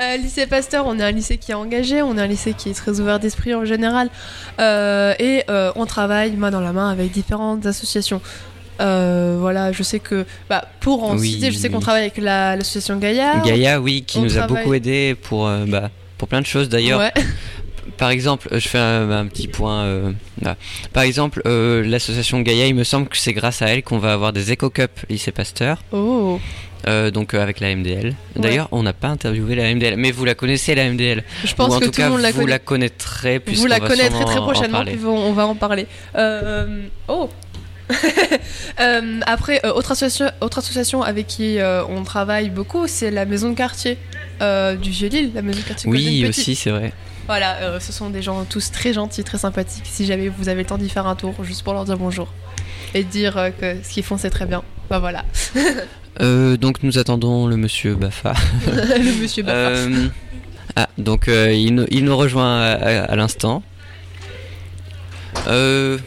Euh, lycée Pasteur, on est un lycée qui est engagé, on est un lycée qui est très ouvert d'esprit en général, euh, et euh, on travaille main dans la main avec différentes associations. Voilà, je sais que, bah, pour en Oui, citer, je sais qu'on travaille avec la- l'association Gaïa. Gaïa, oui, qui nous a beaucoup aidé pour, bah, pour plein de choses d'ailleurs. Ouais. Par exemple, euh, je fais un, un petit point. euh, là. Par exemple, euh, l'association Gaïa, il me semble que c'est grâce à elle qu'on va avoir des Eco Cup lycée Pasteur, Oh, euh, donc avec la MDL. D'ailleurs, on n'a pas interviewé la MDL, mais vous la connaissez la MDL. je pense Ou en que tout tout cas, monde la vous la connaîtrez Vous la connaîtrez très en prochainement, puis on, va en parler. Oh Euh, Après, euh, autre, association, autre association avec qui euh, on travaille beaucoup, c'est la maison de quartier du Vieux-Lille, la maison de quartier Oui, aussi, c'est vrai. Voilà, euh, ce sont des gens tous très gentils, très sympathiques. Si jamais vous avez le temps d'y faire un tour, juste pour leur dire bonjour. Et dire euh, que ce qu'ils font c'est très bien. Bah voilà. Euh, donc nous attendons le monsieur Bafa. le monsieur Baffa. Euh, ah, donc euh, il, nous, il nous rejoint à, à- à l'instant. Euh,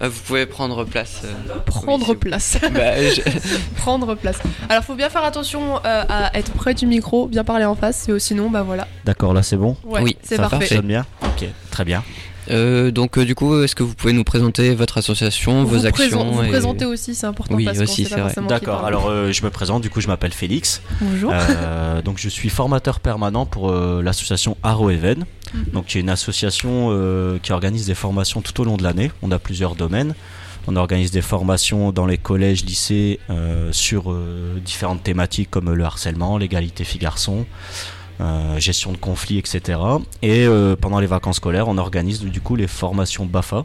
vous pouvez prendre place. euh. Prendre oui, place. Bah, je- Prendre place. Alors faut bien faire attention euh, à être près du micro, bien parler en face, et sinon bah voilà. D'accord, là c'est bon. Ouais, Oui, c'est ça parfait. fonctionne bien. Ok, très bien. Euh, donc euh, du coup, est-ce que vous pouvez nous présenter votre association, Vous vos actions présent- vous et- présenter aussi, c'est important Oui, parce aussi, c'est vrai. D'accord, alors euh, je me présente, du coup je m'appelle Félix. Bonjour. Euh, donc je suis formateur permanent pour euh, l'association Arrow Even, Mhm. donc qui est une association euh, qui organise des formations tout au long de l'année. On a plusieurs domaines. On organise des formations dans les collèges, lycées euh, sur euh, différentes thématiques comme le harcèlement, l'égalité filles-garçons, euh, gestion de conflits, etc. Et euh, pendant les vacances scolaires, on organise du coup les formations BAFA.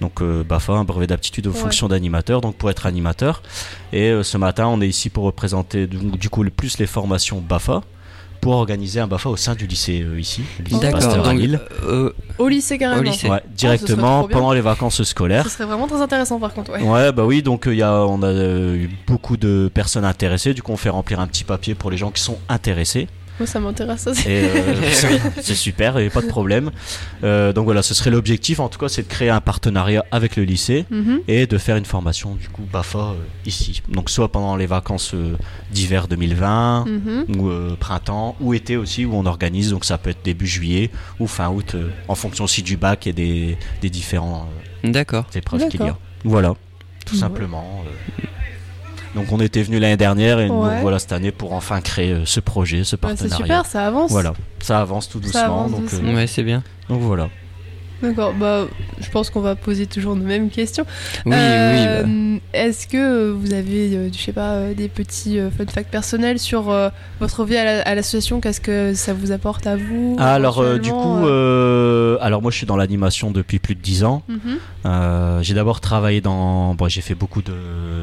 Donc euh, BAFA, un brevet d'aptitude aux Ouais. fonctions d'animateur, donc pour être animateur. Et euh, ce matin, on est ici pour représenter du, du coup le plus les formations BAFA pour organiser un BAFA au sein du lycée euh, ici, le lycée. Pasteur à Donc, Lille. euh, Au lycée carrément. Au lycée. Ouais, directement pendant les vacances scolaires. Ce serait vraiment très intéressant par contre. Ouais. Ouais, bah oui, donc il y a, on a euh, eu beaucoup de personnes intéressées. Du coup, on fait remplir un petit papier pour les gens qui sont intéressés. Moi ça m'intéresse euh, c'est- super, et pas de problème. Euh, donc voilà, ce serait l'objectif. En tout cas, c'est de créer un partenariat avec le lycée Mhm. et de faire une formation du coup BAFA euh, ici. Donc soit pendant les vacances euh, d'hiver 2020 Mhm. ou euh, printemps ou été aussi où on organise. Donc ça peut être début juillet ou fin août euh, en fonction aussi du bac et des, des différents euh, D'accord. épreuves qu'il y a. Voilà, tout Ouais. simplement. Donc on était venu l'année dernière et nous voilà cette année pour enfin créer euh, ce projet, ce Ouais, c'est partenariat. super, ça avance. Voilà, ça avance tout doucement. avance donc, euh. Ouais, c'est bien. donc voilà. D'accord, bah je pense qu'on va poser toujours nos mêmes questions. Oui, Euh, oui. bah. Est-ce que vous avez, euh, je sais pas, euh, des petits euh, fun facts personnels sur euh, votre vie à la- à l'association? Qu'est-ce que ça vous apporte à vous Alors euh, du coup, euh, euh, alors moi je suis dans l'animation depuis plus de 10 ans. mhm. Euh, j'ai d'abord travaillé dans, bon, j'ai fait beaucoup de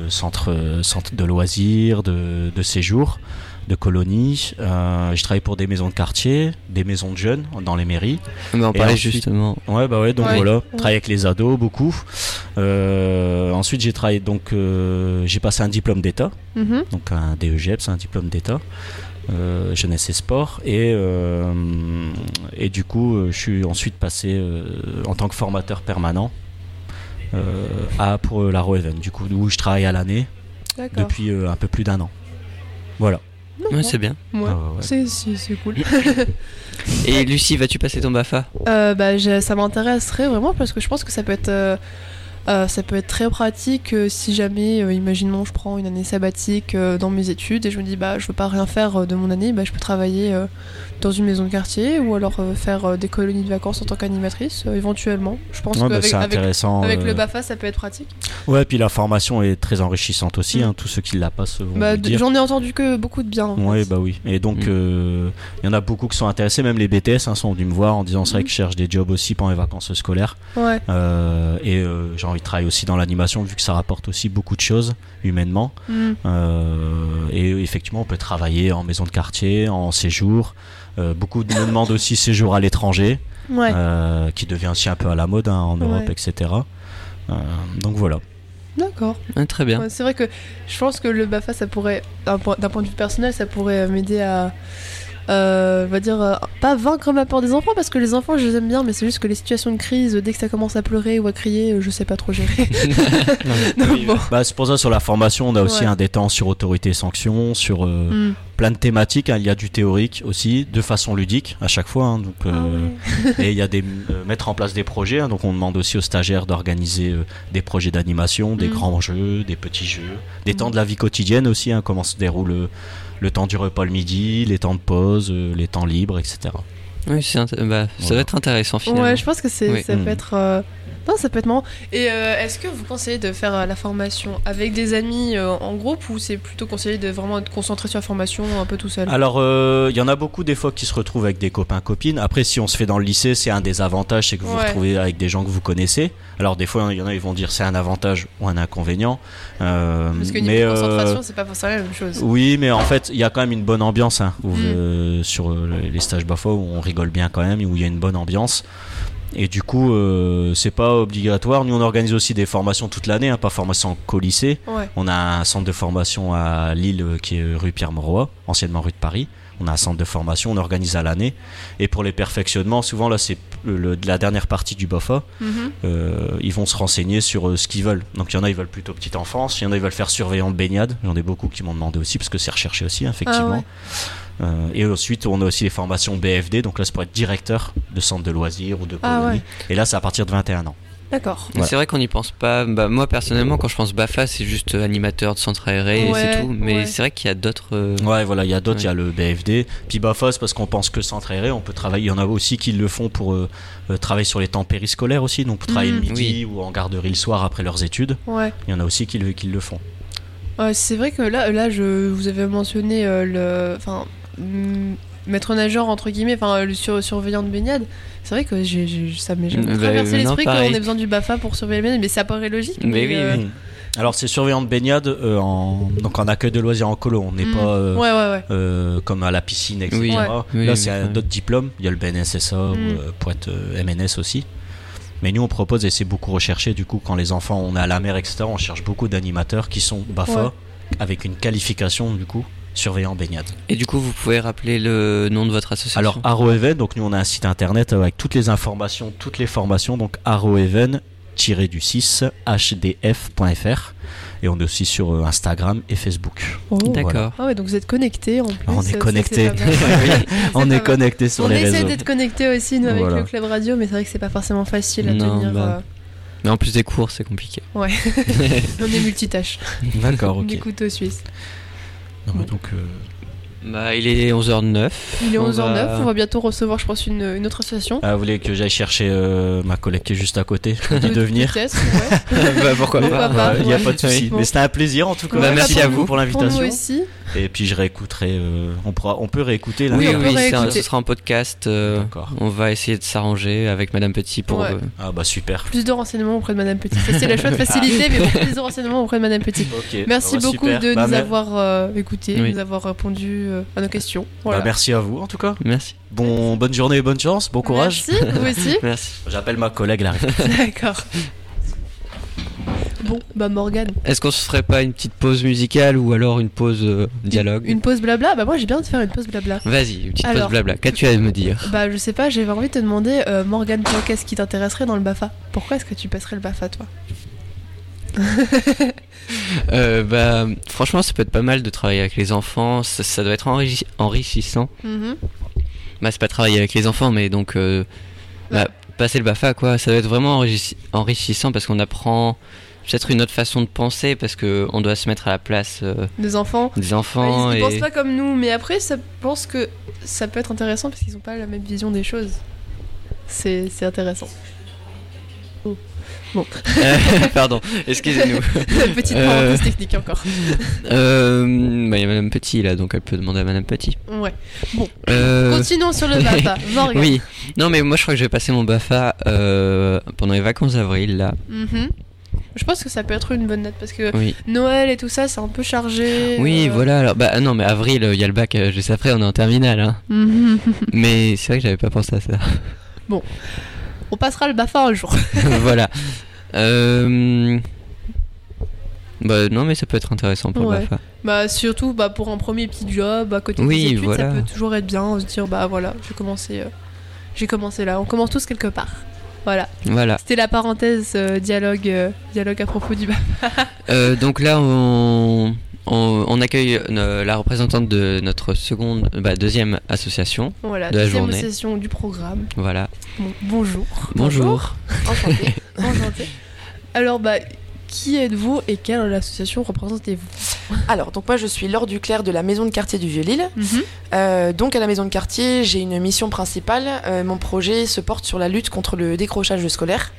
centres, euh, centres de loisirs, de, de séjours, de colonies. Euh, j'ai travaillé pour des maisons de quartier, des maisons de jeunes dans les mairies. Mais on parlait ensuite- justement. Ouais, bah ouais, donc Ouais. voilà, travailler avec les ados beaucoup. Euh, ensuite, j'ai travaillé donc, euh, j'ai passé un diplôme d'État, Mhm. donc un DEGEPS, un diplôme d'État, euh, jeunesse et sport, et euh, et du coup, euh, je suis ensuite passé euh, en tant que formateur permanent euh, à pour la Roeven, du coup, où je travaille à l'année D'accord. depuis euh, un peu plus d'un an. Voilà. Ouais, c'est bien. Ouais. Ah ouais, ouais. C'est- C'est c'est cool. Et Lucie, vas-tu passer ton BAFA? Euh, bah, je- ça m'intéresserait vraiment parce que je pense que ça peut être, euh, euh, ça peut être très pratique euh, si jamais, euh, imaginons, je prends une année sabbatique euh, dans mes études et je me dis, bah, je veux pas rien faire euh, de mon année, bah, je peux travailler euh, dans une maison de quartier ou alors euh, faire euh, des colonies de vacances en tant qu'animatrice, euh, éventuellement. Je pense Ouais, bah, qu'avec c'est avec, intéressant. avec euh, le BAFA, ça peut être pratique. Ouais, puis la formation est très enrichissante aussi. Mm. hein, tous ceux qui la passent vont Bah, le de- dire. J'en ai entendu que beaucoup de bien. en Oui, fait. bah oui. Et donc, Mm. euh, il y en a beaucoup qui sont intéressés, même les BTS hein, sont venus me voir en disant c'est vrai Mm. que je cherche des jobs aussi pendant les vacances scolaires. Ouais. Euh, et euh, j'ai envie de travailler aussi dans l'animation vu que ça rapporte aussi beaucoup de choses humainement. Mm. Euh, et effectivement, on peut travailler en maison de quartier, en séjour. Euh, beaucoup de me demandent aussi séjour à l'étranger, Ouais. euh, qui devient aussi un peu à la mode hein, en Europe, Ouais. etc. Euh, donc voilà. D'accord. Ah, Très bien. Ouais, c'est vrai que je pense que le BAFA, ça pourrait, d'un point, de vue personnel, ça pourrait m'aider à, euh, on va dire, euh, pas vaincre ma peur des enfants parce que les enfants, je les aime bien, mais c'est juste que les situations de crise, dès que ça commence à pleurer ou à crier, euh, je sais pas trop gérer. Bon. Bah, c'est pour ça sur la formation, on a aussi Ouais. un des temps sur autorité et sanction, sur euh, Hmm. plein de thématiques. hein. Il y a du théorique aussi, de façon ludique à chaque fois. hein. donc, Ah et il y a des mettre en place des projets. hein. donc on demande aussi aux stagiaires d'organiser des projets d'animation, des Mm. grands jeux, des petits jeux, des Mm. temps de la vie quotidienne aussi. comment se déroule le temps du repas le midi, les temps de pause, euh, les temps libres, etc. Oui, bah, ça Voilà. doit être intéressant finalement. Ouais, je pense que c'est, Oui. ça peut Mm. être. Non, ça peut être marrant. Et euh, est-ce que vous conseillez de faire euh, la formation avec des amis euh, en groupe ou c'est plutôt conseillé de vraiment être concentré sur la formation un peu tout seul? Alors, euh, il y en a beaucoup des fois qui se retrouvent avec des copains copines. Après, si on se fait dans le lycée, c'est un des avantages, c'est que vous vous retrouvez avec des gens que vous connaissez. Alors, des fois, il y en a, ils vont dire c'est un avantage ou un inconvénient. Parce que niveau concentration, c'est pas forcément la même chose. oui, mais en fait, il y a quand même une bonne ambiance hein, où, Mm. sur les stages Bafa où on rigole bien quand même, où il y a une bonne ambiance. Et du coup, euh, c'est pas obligatoire. Nous, on organise aussi des formations toute l'année, hein, pas formation qu'au lycée. Ouais. On a un centre de formation à Lille euh, qui est rue Pierre-Mauroy, anciennement rue de Paris. On a un centre de formation, on organise à l'année. Et pour les perfectionnements, souvent là, c'est la dernière partie du BOFA. Mhm. Euh, ils vont se renseigner sur euh, ce qu'ils veulent. Donc il y en a, ils veulent plutôt petite enfance. Il y en a, ils veulent faire surveillant de baignade. J'en ai beaucoup qui m'ont demandé aussi parce que c'est recherché aussi, hein, effectivement. Ah ouais. Euh, et ensuite, on a aussi les formations BFD. Donc là, c'est pour être directeur de centre de loisirs ou de Ah colonie. ouais. Et là, c'est à partir de 21 ans. D'accord. Voilà. C'est vrai qu'on n'y pense pas. Bah, moi personnellement, quand je pense BAFA, c'est juste euh, animateur de centre aéré et c'est tout. Mais ouais. c'est vrai qu'il y a d'autres. euh, Ouais, voilà, il y a d'autres, il Ouais. y a le BFD. Puis BAFA, c'est parce qu'on pense que centre aéré, on peut travailler. Il y en a aussi qui le font pour euh, travailler sur les temps périscolaires aussi, donc pour travailler Mhm. le midi ou en garderie le soir après leurs études. Ouais. Il y en a aussi qui le, qui le font. Ouais, c'est vrai que là, là, je vous avais mentionné euh, le, enfin, maître nageur entre guillemets, enfin le sur- surveillant de baignade. C'est vrai que j'ai, ça m'est jamais Bah, traversé l'esprit qu'on ait besoin du Bafa pour surveiller la baignade, mais ça paraît logique. Mais oui, euh, oui. Alors, c'est surveillant de baignade euh, en, donc en accueil de loisirs en colo. On n'est mm. pas euh, Ouais, ouais, ouais. euh, comme à la piscine, etc. Oui. Ouais. Oui, Là, c'est un ouais. d'autres diplômes. Il y a le BNSSA ou, Mm. euh, pour être euh, MNS aussi. Mais nous, on propose, et c'est beaucoup recherché, du coup, quand les enfants, on est à la mer, etc., on cherche beaucoup d'animateurs qui sont BAFA, Ouais. avec une qualification, du coup, surveillant baignade. Et du coup, vous pouvez rappeler le nom de votre association Alors, Arroeven, donc nous, on a un site internet avec toutes les informations, toutes les formations, donc arroeven du 6 hdf.fr et on est aussi sur euh, Instagram et Facebook. Oh. D'accord. Ah ouais, donc vous êtes connectés en plus. on est ça, connecté. c'est pas mal. on est mal. connecté sur on les essaie réseaux. d'être connectés aussi nous avec Voilà. le club radio, mais c'est vrai que c'est pas forcément facile à Non, tenir. bah. Mais en plus des cours, c'est compliqué. euh, Ouais. on est multitâche. D'accord, On ok. est couteau suisse. Non, mais donc, euh, Bah, il est 11h09. Il est On 11h09, va- on va bientôt recevoir, je pense, une, une autre association. ah, vous voulez que j'aille chercher euh, ma collègue qui est juste à côté dis de venir. Peut-être, ouais. bah, pourquoi pas pas. Il n'y a ouais. pas de souci. Mais c'était un plaisir en tout cas. Bah, merci pour à vous pour Pour l'invitation. nous aussi. Et puis je réécouterai. euh, on, pourra, on peut réécouter là. Oui, Oui, oui, un- ce sera en podcast. euh, D'accord. on va essayer de s'arranger avec Madame Petit pour. Ouais. euh, Ah bah super. Plus de renseignements auprès de Madame Petit. Ça, c'est la choix de facilité, mais bon, plus de renseignements auprès de Madame Petit. Ok. Merci Bah, beaucoup super. de Bah, nous avoir euh, écoutés, Oui. nous avoir répondu euh, à nos questions. bah, merci à vous en tout cas. Merci. Bon, bonne journée et bonne chance. Bon courage. Merci, vous aussi. Merci. J'appelle ma collègue là. D'accord. Bon, bah Morgane. Est-ce qu'on se ferait pas une petite pause musicale ou alors une pause euh, dialogue Une, pause blabla Bah moi j'ai bien de faire une pause blabla. Vas-y, une petite Alors. pause blabla. Qu'as-tu à me dire? Bah je sais pas, j'avais envie de te demander, euh, Morgane, toi, qu'est-ce qui t'intéresserait dans le BAFA? Pourquoi est-ce que tu passerais le BAFA, toi? Euh, Bah, franchement, ça peut être pas mal de travailler avec les enfants. Ça, ça doit être enrichi- enrichissant. Mhm. Bah, c'est pas travailler avec les enfants, mais donc euh, bah, passer le Bafa, quoi. Ça doit être vraiment enrichi- enrichissant parce qu'on apprend peut-être une autre façon de penser parce que on doit se mettre à la place euh, Des enfants des Bah, enfants. ils, ils et... pensent pas comme nous, mais après, ça pense que ça peut être intéressant parce qu'ils ont pas la même vision des choses. C'est intéressant. Euh, Pardon, excusez-nous. Petite Euh. parenthèse technique encore. Euh, bah, il y a Madame Petit là, donc elle peut demander à Madame Petit. Ouais. Euh, Continuons sur le BAFA. Oui, non mais moi je crois que je vais passer mon Bafa euh, pendant les vacances d'avril là. Mhm. Je pense que ça peut être une bonne note parce que Oui, Noël et tout ça, c'est un peu chargé. oui euh, voilà. Alors, bah non mais avril, il y a le bac euh, juste après, on est en terminale. Hein. mais c'est vrai que j'avais pas pensé à ça. On passera le BAFA un jour. voilà. Euh, Bah non, mais ça peut être intéressant pour Ouais. le BAFA. Bah surtout bah, pour un premier petit job à côté Oui, des études, voilà. ça peut toujours être bien, se dire bah voilà, j'ai commencé, euh, j'ai commencé là. On commence tous quelque part. Voilà. Voilà. C'était la parenthèse euh, dialogue, euh, dialogue à propos du BAFA. Euh, donc là, on, on, on accueille la représentante de notre seconde, bah, deuxième association. Voilà, De la deuxième journée. session du programme. Voilà. Bon, bonjour. Bonjour. Enchantée. Enchantée. Alors bah, qui êtes-vous et quelle association représentez-vous Alors, donc moi je suis Laure Duclerc de la maison de quartier du Vieux-Lille. Mhm. Euh, donc à la maison de quartier, j'ai une mission principale. Euh, mon projet se porte sur la lutte contre le décrochage scolaire,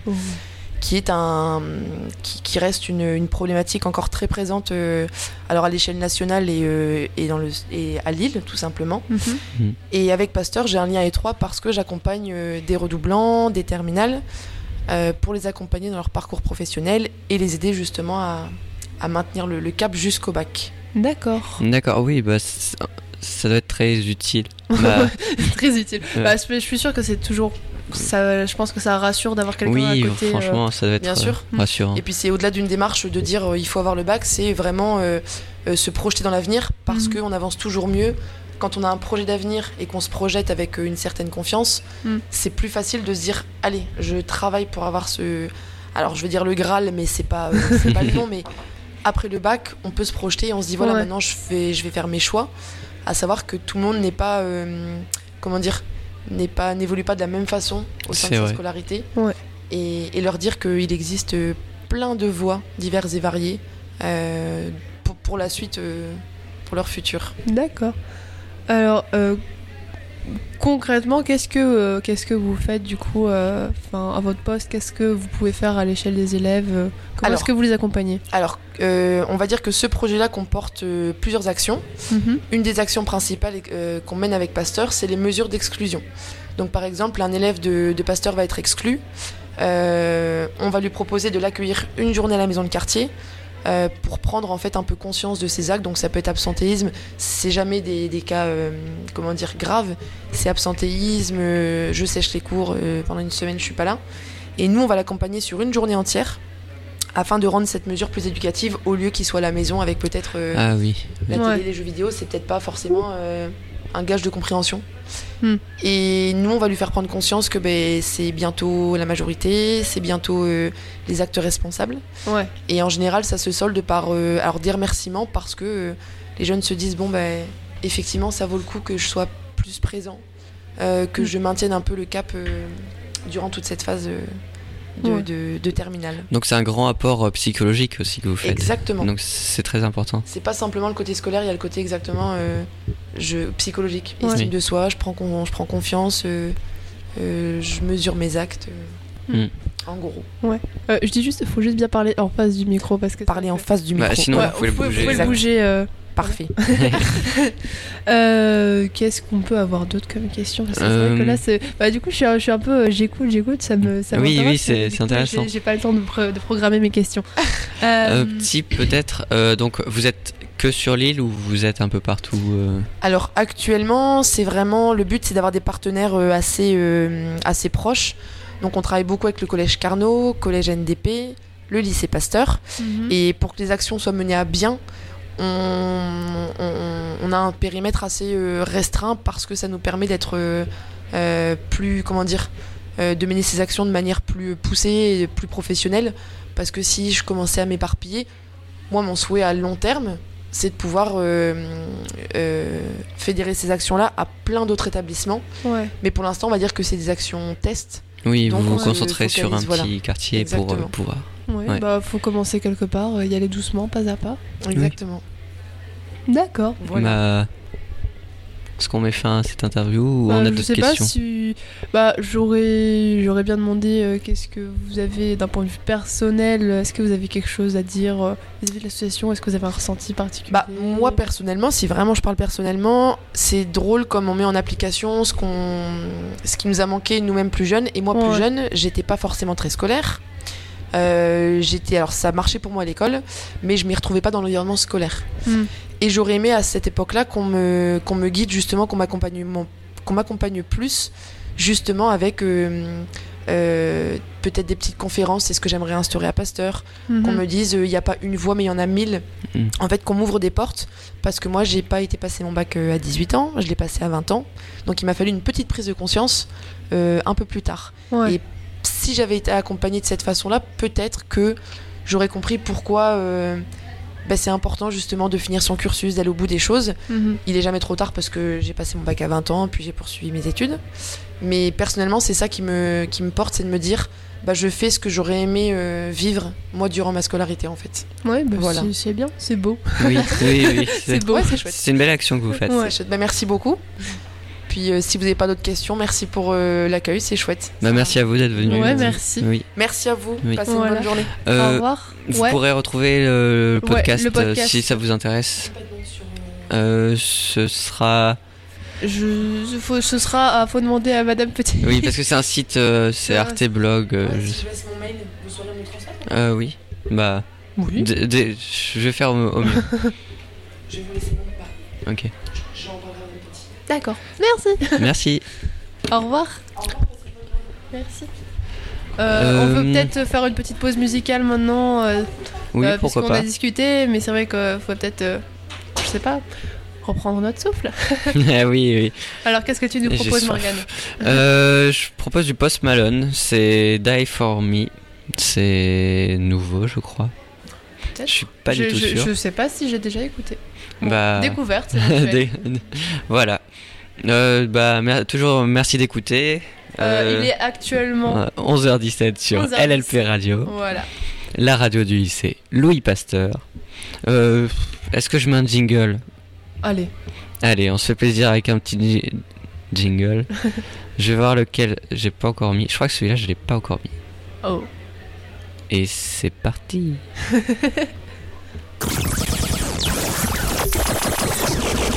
qui est un, qui, qui reste une, une problématique encore très présente, euh, alors à l'échelle nationale et, euh, et dans le et à Lille tout simplement. Mhm. Et avec Pasteur, j'ai un lien étroit parce que j'accompagne euh, des redoublants, des terminales, euh, pour les accompagner dans leur parcours professionnel et les aider justement à, à maintenir le, le cap jusqu'au bac. D'accord. D'accord, oui, bah, ça doit être très utile. Bah, Très utile. Ouais. Bah, je je suis sûre que c'est toujours. Ça, je pense que ça rassure d'avoir quelqu'un oui, à côté. euh, franchement, ça doit être bien euh, sûr. rassurant. Et puis c'est au-delà d'une démarche de dire euh, il faut avoir le bac, c'est vraiment euh, euh, se projeter dans l'avenir parce Mhm. qu'on avance toujours mieux. Quand on a un projet d'avenir et qu'on se projette avec euh, une certaine confiance, Mhm. c'est plus facile de se dire allez, je travaille pour avoir ce. Alors je vais dire le Graal, mais c'est pas, euh, c'est pas le nom, mais après le bac, on peut se projeter et on se dit voilà, Ouais. maintenant je vais, je vais faire mes choix. À savoir que tout le monde n'est pas. euh, comment dire n'est pas n'évolue pas de la même façon au sein de sa vrai. scolarité Ouais. et, et leur dire qu'il existe euh, plein de voies diverses et variées euh, pour, pour la suite, euh, pour leur futur. D'accord. Alors, euh, concrètement, qu'est-ce que, euh, qu'est-ce que vous faites du coup euh, à votre poste Qu'est-ce que vous pouvez faire à l'échelle des élèves Comment Alors- est-ce que vous les accompagnez Alors, on va dire que ce projet-là comporte plusieurs actions. Mhm. Une des actions principales qu'on mène avec Pasteur, c'est les mesures d'exclusion. Donc, par exemple, un élève de, de Pasteur va être exclu. On va lui proposer de l'accueillir une journée à la maison de quartier euh, pour prendre en fait un peu conscience de ses actes. Donc, ça peut être absentéisme. C'est jamais des, des cas, euh, comment dire, graves. C'est absentéisme. euh, je sèche les cours euh, pendant une semaine, je suis pas là. Et nous, on va l'accompagner sur une journée entière afin de rendre cette mesure plus éducative au lieu qu'il soit à la maison avec peut-être euh, Ah oui. la Ouais. télé, les jeux vidéo, c'est peut-être pas forcément euh, un gage de compréhension. Hmm. Et nous, on va lui faire prendre conscience que ben, c'est bientôt la majorité, c'est bientôt euh, les actes responsables. Ouais. Et en général, ça se solde par euh, alors des remerciements parce que euh, les jeunes se disent bon ben effectivement, ça vaut le coup que je sois plus présent, que Hmm. je maintienne un peu le cap durant toute cette phase de, Ouais. de- de terminale. Donc c'est un grand apport euh, psychologique aussi que vous faites. Exactement. Donc c'est très important. C'est pas simplement le côté scolaire, il y a le côté exactement euh, je, psychologique, Ouais. estime Oui. de soi, je prends, con- je prends confiance, euh, euh, je mesure mes actes. euh, Mm. En gros, Euh, je dis juste, il faut juste bien parler en face du micro parce que. parler en face du Bah, micro. sinon, Ouais, vous pouvez le bouger. Vous pouvez le bouger. Parfait. Euh, Qu'est-ce qu'on peut avoir d'autre comme question? Parce que c'est vrai que là. Bah, du coup, je suis, un- je suis un peu. euh, J'écoute, j'écoute, ça me. Ça Oui, oui, c'est- intéressant. j'ai- pas le temps de, pro- de programmer mes questions. Euh, Euh, petit peut-être. euh, donc vous êtes que sur l'île ou vous êtes un peu partout euh? Alors actuellement, c'est vraiment le but, c'est d'avoir des partenaires euh, assez, euh, assez proches. Donc on travaille beaucoup avec le collège Carnot, collège NDP, le lycée Pasteur. mhm. Et pour que les actions soient menées à bien, on, on- on a un périmètre assez euh, restreint parce que ça nous permet d'être euh, euh, plus, comment dire, euh, de mener ces actions de manière plus poussée et plus professionnelle. Parce que si je commençais à m'éparpiller, moi, mon souhait à long terme, c'est de pouvoir euh, euh, fédérer ces actions-là à plein d'autres établissements. Ouais. Mais pour l'instant, on va dire que c'est des actions test. Oui, Donc, vous on vous concentrez sur un voilà. petit quartier pour euh, pouvoir. Ouais, Ouais. bah faut commencer quelque part, euh, y aller doucement, pas à pas. Exactement. D'accord. Voilà. Bah, Est-ce qu'on met fin à cette interview ou Bah, on a je d'autres sais questions? pas si. Bah, j'aurais, j'aurais bien demandé euh, qu'est-ce que vous avez d'un point de vue personnel. Est-ce que vous avez quelque chose à dire euh, vis-à-vis de l'association Est-ce que vous avez un ressenti particulier? Bah, moi personnellement, si vraiment je parle personnellement, c'est drôle comme on met en application ce, qu'on, ce qui nous a manqué nous-mêmes plus jeunes. Et moi plus jeune, j'étais pas forcément très scolaire. Euh, j'étais, alors ça marchait pour moi à l'école, mais je m'y retrouvais pas dans l'environnement scolaire. Hmm. Et j'aurais aimé à cette époque-là qu'on me, qu'on me guide justement, qu'on m'accompagne, qu'on m'accompagne plus justement avec euh, Euh, peut-être des petites conférences, c'est ce que j'aimerais instaurer à Pasteur. Mhm. Qu'on me dise, euh, il n'y a pas une voie, mais il y en a mille. Mm. En fait, qu'on m'ouvre des portes. Parce que moi, j'ai pas été passer mon bac à 18 ans, je l'ai passé à 20 ans. Donc il m'a fallu une petite prise de conscience euh, un peu plus tard. Ouais. Et si j'avais été accompagnée de cette façon-là, peut-être que j'aurais compris pourquoi euh, bah, c'est important justement de finir son cursus, d'aller au bout des choses. Mhm. Il est jamais trop tard parce que j'ai passé mon bac à 20 ans, puis j'ai poursuivi mes études. Mais personnellement, c'est ça qui me, qui me porte, c'est de me dire, bah, je fais ce que j'aurais aimé euh, vivre, moi, durant ma scolarité, en fait. Ouais, bah, Voilà. c'est- c'est bien, c'est beau. Oui, oui, oui. C'est C'est beau. Ouais, c'est chouette. c'est une belle action que vous faites. Ouais. C'est chouette. Bah, merci beaucoup. Puis euh, si vous n'avez pas d'autres questions, merci pour euh, l'accueil, c'est chouette. Bah, merci à vous d'être venu. Ouais, merci. Oui. Merci à vous, Oui. passez Voilà. une bonne journée. Au Euh, revoir. vous Ouais. pourrez retrouver le, le Ouais, podcast, le podcast. euh, si ça vous intéresse. Euh, ce sera. Je, faut, ce sera, ah, faut demander à Madame Petit. Oui, parce que c'est un site, euh, c'est Ouais. Arte Blog. euh, je- je laisse mon mail, vous saurez me transmettre euh, oui. Bah, Oui. d- d- je vais faire au, au mieux. Je vais vous laisser mon mail. Ok. J'en parlerai à mon petit. D'accord. Merci. Merci. Au revoir. Merci. Euh, On Euh, peut peut-être faire une petite pause musicale maintenant, euh, Oui, euh, pourquoi pas. a discuté, mais c'est vrai qu'il faut peut-être, je sais pas, reprendre notre souffle. ah oui, oui. Alors qu'est-ce que tu nous proposes. Morgane je propose du Post Malone. C'est Die For Me. C'est nouveau, je crois. Je suis pas je, du tout je- sûr. Je sais pas si j'ai déjà écouté. Bah, Découverte. voilà. Euh, bah, mer- toujours merci d'écouter. Euh, il est actuellement. euh, 11h17 sur 11h17. LLP Radio, Voilà. la radio du lycée Louis Pasteur. Euh, Est-ce que je mets un jingle? Allez. Allez, on se fait plaisir avec un petit ji- jingle. je vais voir lequel j'ai pas encore mis. Je crois que celui-là, je l'ai pas encore mis. Oh. Et c'est parti.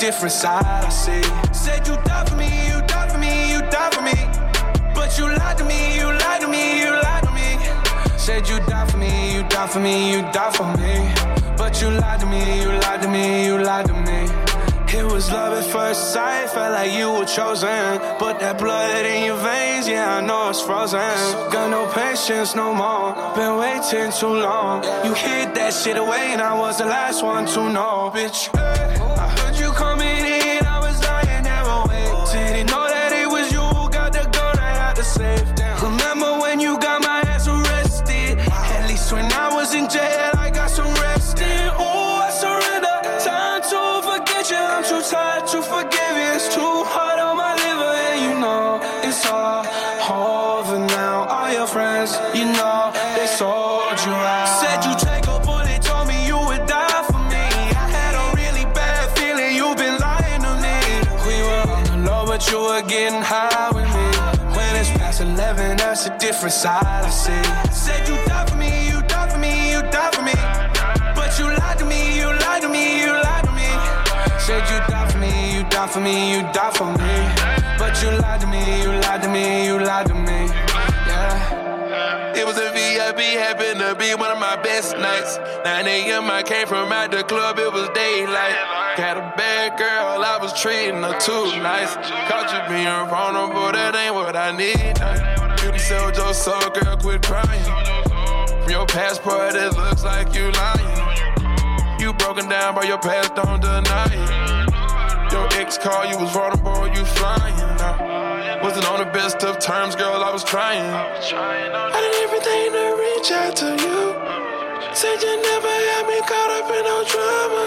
different side I see. Said you die for me, you die for me, you die for me. But you lied to me, you lied to me, you lied to me. Said you die for me, you die for me, you die for me. But you lied to me, you lied to me, you lied to me. It was love at first sight, felt like you were chosen. But that blood in your veins, yeah, I know it's frozen. Got no patience no more, been waiting too long. You hid that shit away, and I was the last one to know, bitch. I different side I see. Said you die for me, you die for me, you die for me. But you lied to me, you lied to me, you lied to me. Said you die for me, you die for me, you die for me. But you lied to me, you lied to me, you lied to me. Yeah. It was a VIP, happened to be one of my best nights. 9 a.m. I came from out the club, it was daylight. Got a bad girl, I was treating her too nice. Caught you being vulnerable, that ain't what I need. Sell your soul, girl, quit crying. From your passport, it looks like you lying. You broken down, by your past don't deny it. Your ex call, you was vulnerable, you flying. Now, wasn't on the best of terms, girl, I was trying. I did everything to reach out to you. Said you never had me caught up in no drama.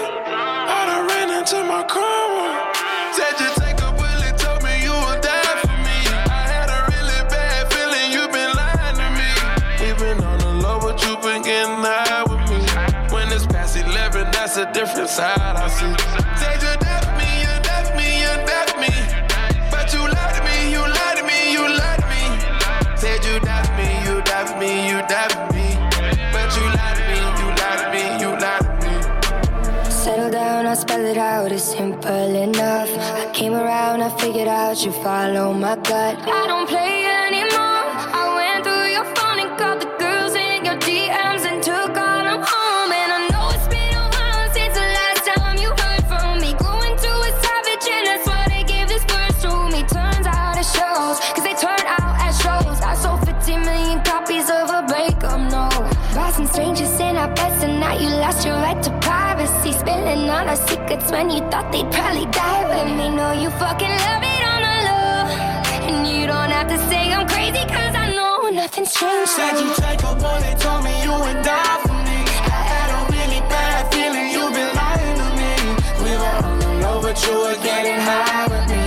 I done ran into my karma. Said you side I see. Said you left me, you left me, you left me. But you lied to me, you lied to me, you lied to me. Said you left me, you left me, you left me. But you lied to me, you lied to me, you lied to me. Settle down, I spell it out, it's simple enough. I came around, I figured out you follow my gut. I don't play all our secrets when you thought they'd probably die with me. Know you fucking love it on the low. And you don't have to say I'm crazy, cause I know nothing's changed. Said you take a bullet, told me you would die for me. I had a really bad feeling you've been lying to me. We were on the low, but you were getting high with me.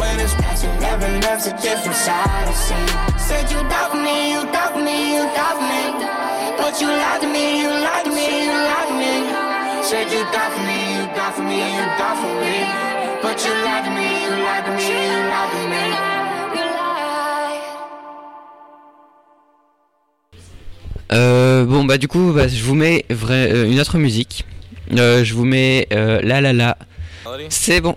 When it's past, never left a different side of scene. Said you doubt me, you doubt me, you doubt me. But you lied to me, you lied to me, you lied to me. Said you doubt me, you doubt me, you doubt me. But you lied to me, you lied to me, you lied to me. You lie. Euh, bon bah du coup bah, je vous mets vrai, euh, une autre musique. Euh, je vous mets euh, La La La. C'est bon.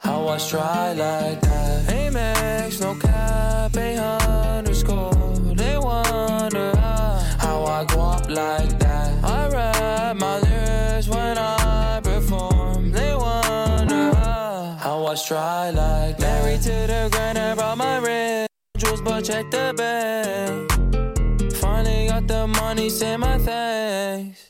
How I try like that. Amex, no cap, a underscore. They wonder how, I go up like that. I rap my lyrics when I perform. They wonder how, how I try like that. Married to the grind, I brought my red jewels, but check the bag. Finally got the money, say my thanks.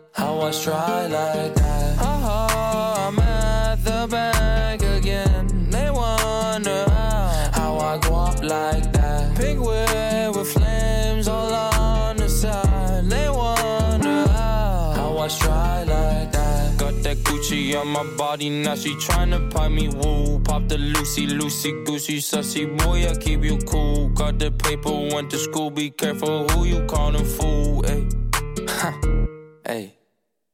How I try like that. Oh, I'm at the bank again. They wonder how, how I go up like that. Pink whip with flames all on the side. They wonder how, how I try like that. Got that Gucci on my body, now she tryna pipe me woo. Pop the Lucy, Lucy, Goosey, sussy boy, I keep you cool. Got the paper, went to school, be careful who you callin' fool, ayy. Hey.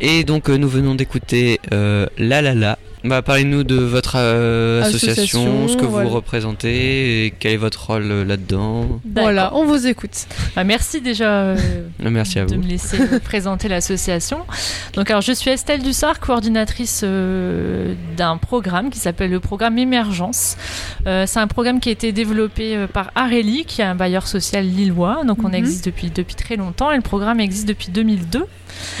Et donc euh, nous venons d'écouter euh, La La La. Bah, Parlez-nous de votre euh, association, Association, ce que voilà. vous représentez et quel est votre rôle euh, là-dedans. Voilà, on vous écoute. Bah, merci déjà euh, Merci à de vous. me laisser présenter l'association. Donc, alors, je suis Estelle Dussard, coordinatrice euh, d'un programme qui s'appelle le programme Émergence. Euh, c'est un programme qui a été développé euh, par Areli, qui est un bailleur social lillois. Donc, on Mhm. existe depuis, depuis très longtemps et le programme existe depuis 2002.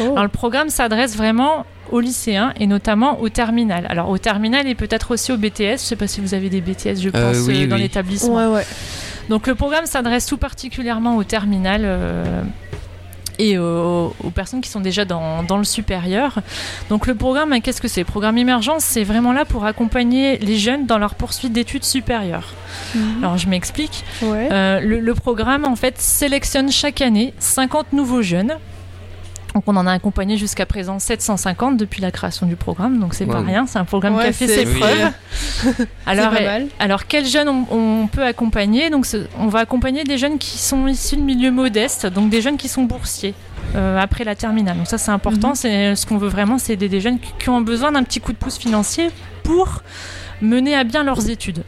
Oh. Alors, le programme s'adresse vraiment aux lycéens et notamment au terminal. Alors, au terminal et peut-être aussi au BTS. Je ne sais pas si vous avez des BTS, je Euh, pense, oui, euh, dans oui. l'établissement. Ouais, ouais. Donc le programme s'adresse tout particulièrement au terminal euh, et aux, aux personnes qui sont déjà dans, dans le supérieur. Donc le programme, hein, qu'est-ce que c'est? Le programme Émergence, c'est vraiment là pour accompagner les jeunes dans leur poursuite d'études supérieures. Mhm. Alors je m'explique. Ouais. Euh, le, le programme, en fait, sélectionne chaque année 50 nouveaux jeunes Donc on en a accompagné jusqu'à présent 750 depuis la création du programme, donc c'est pas Wow. rien, c'est un programme Ouais, qui a fait ses Oui. preuves. alors, pas euh, mal. alors quels jeunes on, on peut accompagner? Donc on va accompagner des jeunes qui sont issus de milieux modestes, donc des jeunes qui sont boursiers. euh, après la terminale. Donc ça c'est important, Mhm. c'est ce qu'on veut vraiment, c'est aider des jeunes qui, qui ont besoin d'un petit coup de pouce financier pour mener à bien leurs études.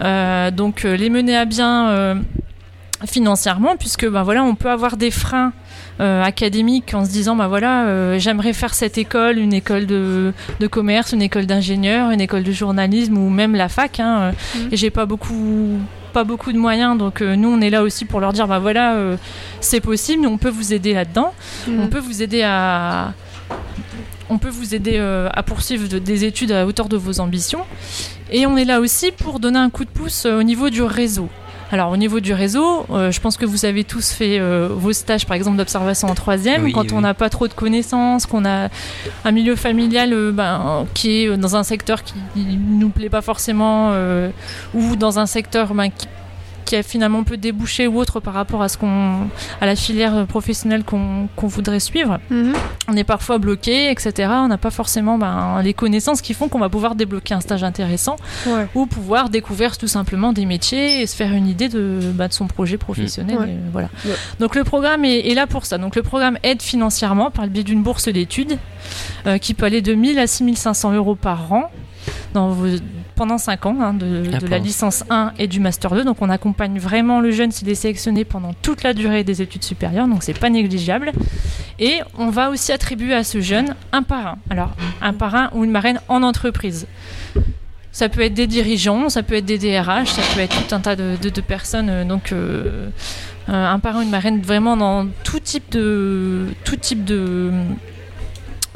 Euh, donc euh, les mener à bien euh, financièrement, puisque ben voilà, on peut avoir des freins euh, académiques en se disant bah voilà, euh, j'aimerais faire cette école, une école de, de commerce, une école d'ingénieur, une école de journalisme ou même la fac. Hein, euh, Mhm. Et j'ai pas beaucoup pas beaucoup de moyens, donc euh, nous on est là aussi pour leur dire bah voilà, c'est possible, on peut vous aider là-dedans, Mm. on peut vous aider à on peut vous aider à poursuivre de- des études à hauteur de vos ambitions. Et on est là aussi pour donner un coup de pouce au niveau du réseau. Alors au niveau du réseau, euh, je pense que vous avez tous fait euh, vos stages par exemple d'observation en troisième, Oui, quand on n'a pas trop de connaissances, qu'on a un milieu familial euh, ben, qui est dans un secteur qui nous plaît pas forcément, ou dans un secteur ben, qui, qui a finalement peu débouché ou autre par rapport à ce qu'on à la filière professionnelle qu'on voudrait suivre Mhm. on est parfois bloqué, etc. On n'a pas forcément ben, les connaissances qui font qu'on va pouvoir débloquer un stage intéressant Ouais. ou pouvoir découvrir tout simplement des métiers et se faire une idée de, de son projet professionnel. Ouais. et voilà. Ouais. Donc le programme est, est là pour ça. Donc le programme aide financièrement par le biais d'une bourse d'études euh, qui peut aller de 1000 à 6500 euros par an. Dans vos- pendant 5 ans hein, de, Ah, de la licence 1 et du master 2. Donc on accompagne vraiment le jeune s'il est sélectionné pendant toute la durée des études supérieures. Donc c'est pas négligeable. Et on va aussi attribuer à ce jeune un parrain. Alors, un parrain ou une marraine en entreprise. Ça peut être des dirigeants, ça peut être des DRH, ça peut être tout un tas de, de- de personnes. euh, Donc, euh, un parrain ou une marraine vraiment dans tout type de, tout type de,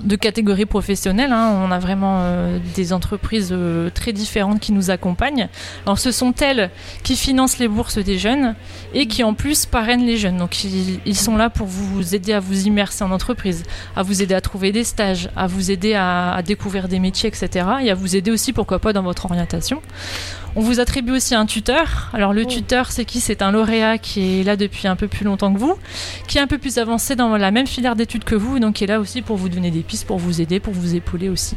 de catégories professionnelles. hein. On a vraiment euh, des entreprises euh, très différentes qui nous accompagnent. Alors, ce sont elles qui financent les bourses des jeunes et qui en plus parrainent les jeunes. Donc ils, sont là pour vous aider à vous immerser en entreprise, à vous aider à trouver des stages, à vous aider à découvrir des métiers, etc. Et à vous aider aussi, pourquoi pas, dans votre orientation. On vous attribue aussi un tuteur. Alors le Oh. tuteur, c'est qui? C'est un lauréat qui est là depuis un peu plus longtemps que vous, qui est un peu plus avancé dans la même filière d'études que vous, donc qui est là aussi pour vous donner des pistes, pour vous aider, pour vous épauler aussi.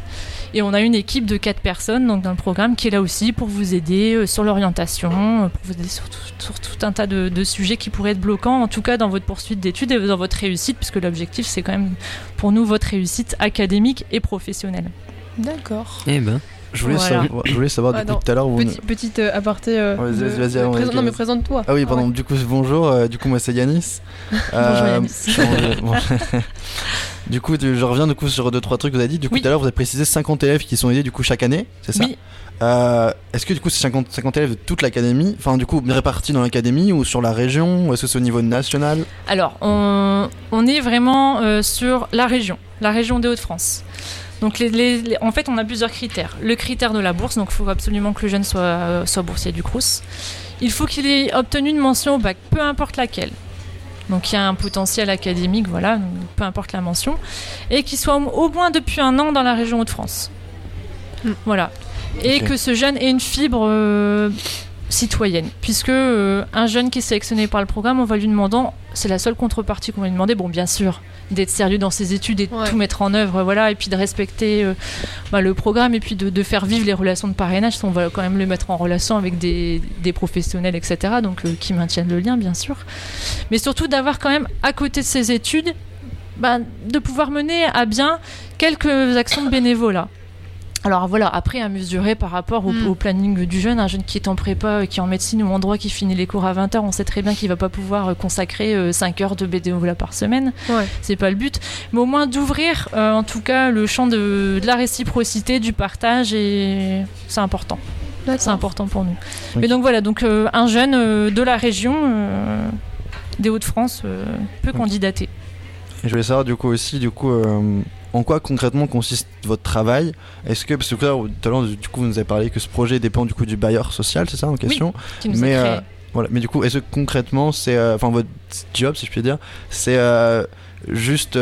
Et on a une équipe de quatre personnes donc dans le programme qui est là aussi pour vous aider euh, sur l'orientation, euh, pour vous aider sur tout, sur tout un tas de, de sujets qui pourraient être bloquants, en tout cas dans votre poursuite d'études et dans votre réussite, puisque l'objectif c'est quand même pour nous votre réussite académique et professionnelle. D'accord. Eh ben. Je voulais, Voilà. savoir, je voulais savoir Ah, tout à l'heure. vous- Petit, petite euh, aparté. euh, Ouais, vas-y, de- vas-y, de allons, présent- vas-y, Non, mais présente-toi. Ah oui, pardon, ouais. du coup, bonjour. euh, du coup, moi, c'est Yanis. Bonjour, Yanis. je- bon. du coup, je reviens du coup sur deux trois trucs que vous avez dit. Du coup, Oui. tout à l'heure, vous avez précisé 50 élèves qui sont aidés du coup chaque année, c'est ça Oui. Euh, Est-ce que du coup, c'est 50, 50 élèves de toute l'académie Enfin, du coup, répartis dans l'académie ou sur la région Ou est-ce que c'est au niveau national? Alors, on, on est vraiment euh, sur la région, la région des Hauts-de-France. Donc, les- les- les- en fait, on a plusieurs critères. Le critère de la bourse, donc il faut absolument que le jeune soit, euh, soit boursier du Crous. Il faut qu'il ait obtenu une mention au bac, peu importe laquelle. Donc, il y a un potentiel académique, voilà, peu importe la mention. Et qu'il soit au, moins depuis un an dans la région Hauts-de-France. Mm. Voilà. Et que ce jeune ait une fibre euh, citoyenne. Puisque euh, un jeune qui est sélectionné par le programme, on va lui demandant, c'est la seule contrepartie qu'on va lui demander, bon bien sûr, d'être sérieux dans ses études et de Ouais. tout mettre en œuvre, voilà, et puis de respecter euh, bah, le programme et puis de, de faire vivre les relations de parrainage. On va quand même le mettre en relation avec des, des professionnels, etc. Donc euh, qui maintiennent le lien, bien sûr. Mais surtout d'avoir quand même à côté de ses études, bah, de pouvoir mener à bien quelques actions de bénévolat. Alors voilà, après à mesurer par rapport au, Mm. au planning du jeune, un jeune qui est en prépa, euh, qui est en médecine ou en droit, qui finit les cours à 20h, on sait très bien qu'il va pas pouvoir euh, consacrer euh, 5 heures de bénévolat par semaine. Ouais. C'est pas le but. Mais au moins d'ouvrir euh, en tout cas le champ de, de la réciprocité, du partage, et c'est important. C'est important pour nous. Mais donc voilà, donc euh, un jeune euh, de la région euh, des Hauts-de-France euh, peut candidater. Et je voulais savoir du coup aussi, du coup, euh, en quoi concrètement consiste votre travail Est-ce que, parce que tout à l'heure, du coup, vous nous avez parlé que ce projet dépend du coup du bailleur social, c'est ça en question Qui nous a Mais, créé. euh, Voilà. Mais du coup, est-ce que concrètement, c'est, euh, enfin, votre job, si je puis dire, c'est euh, juste,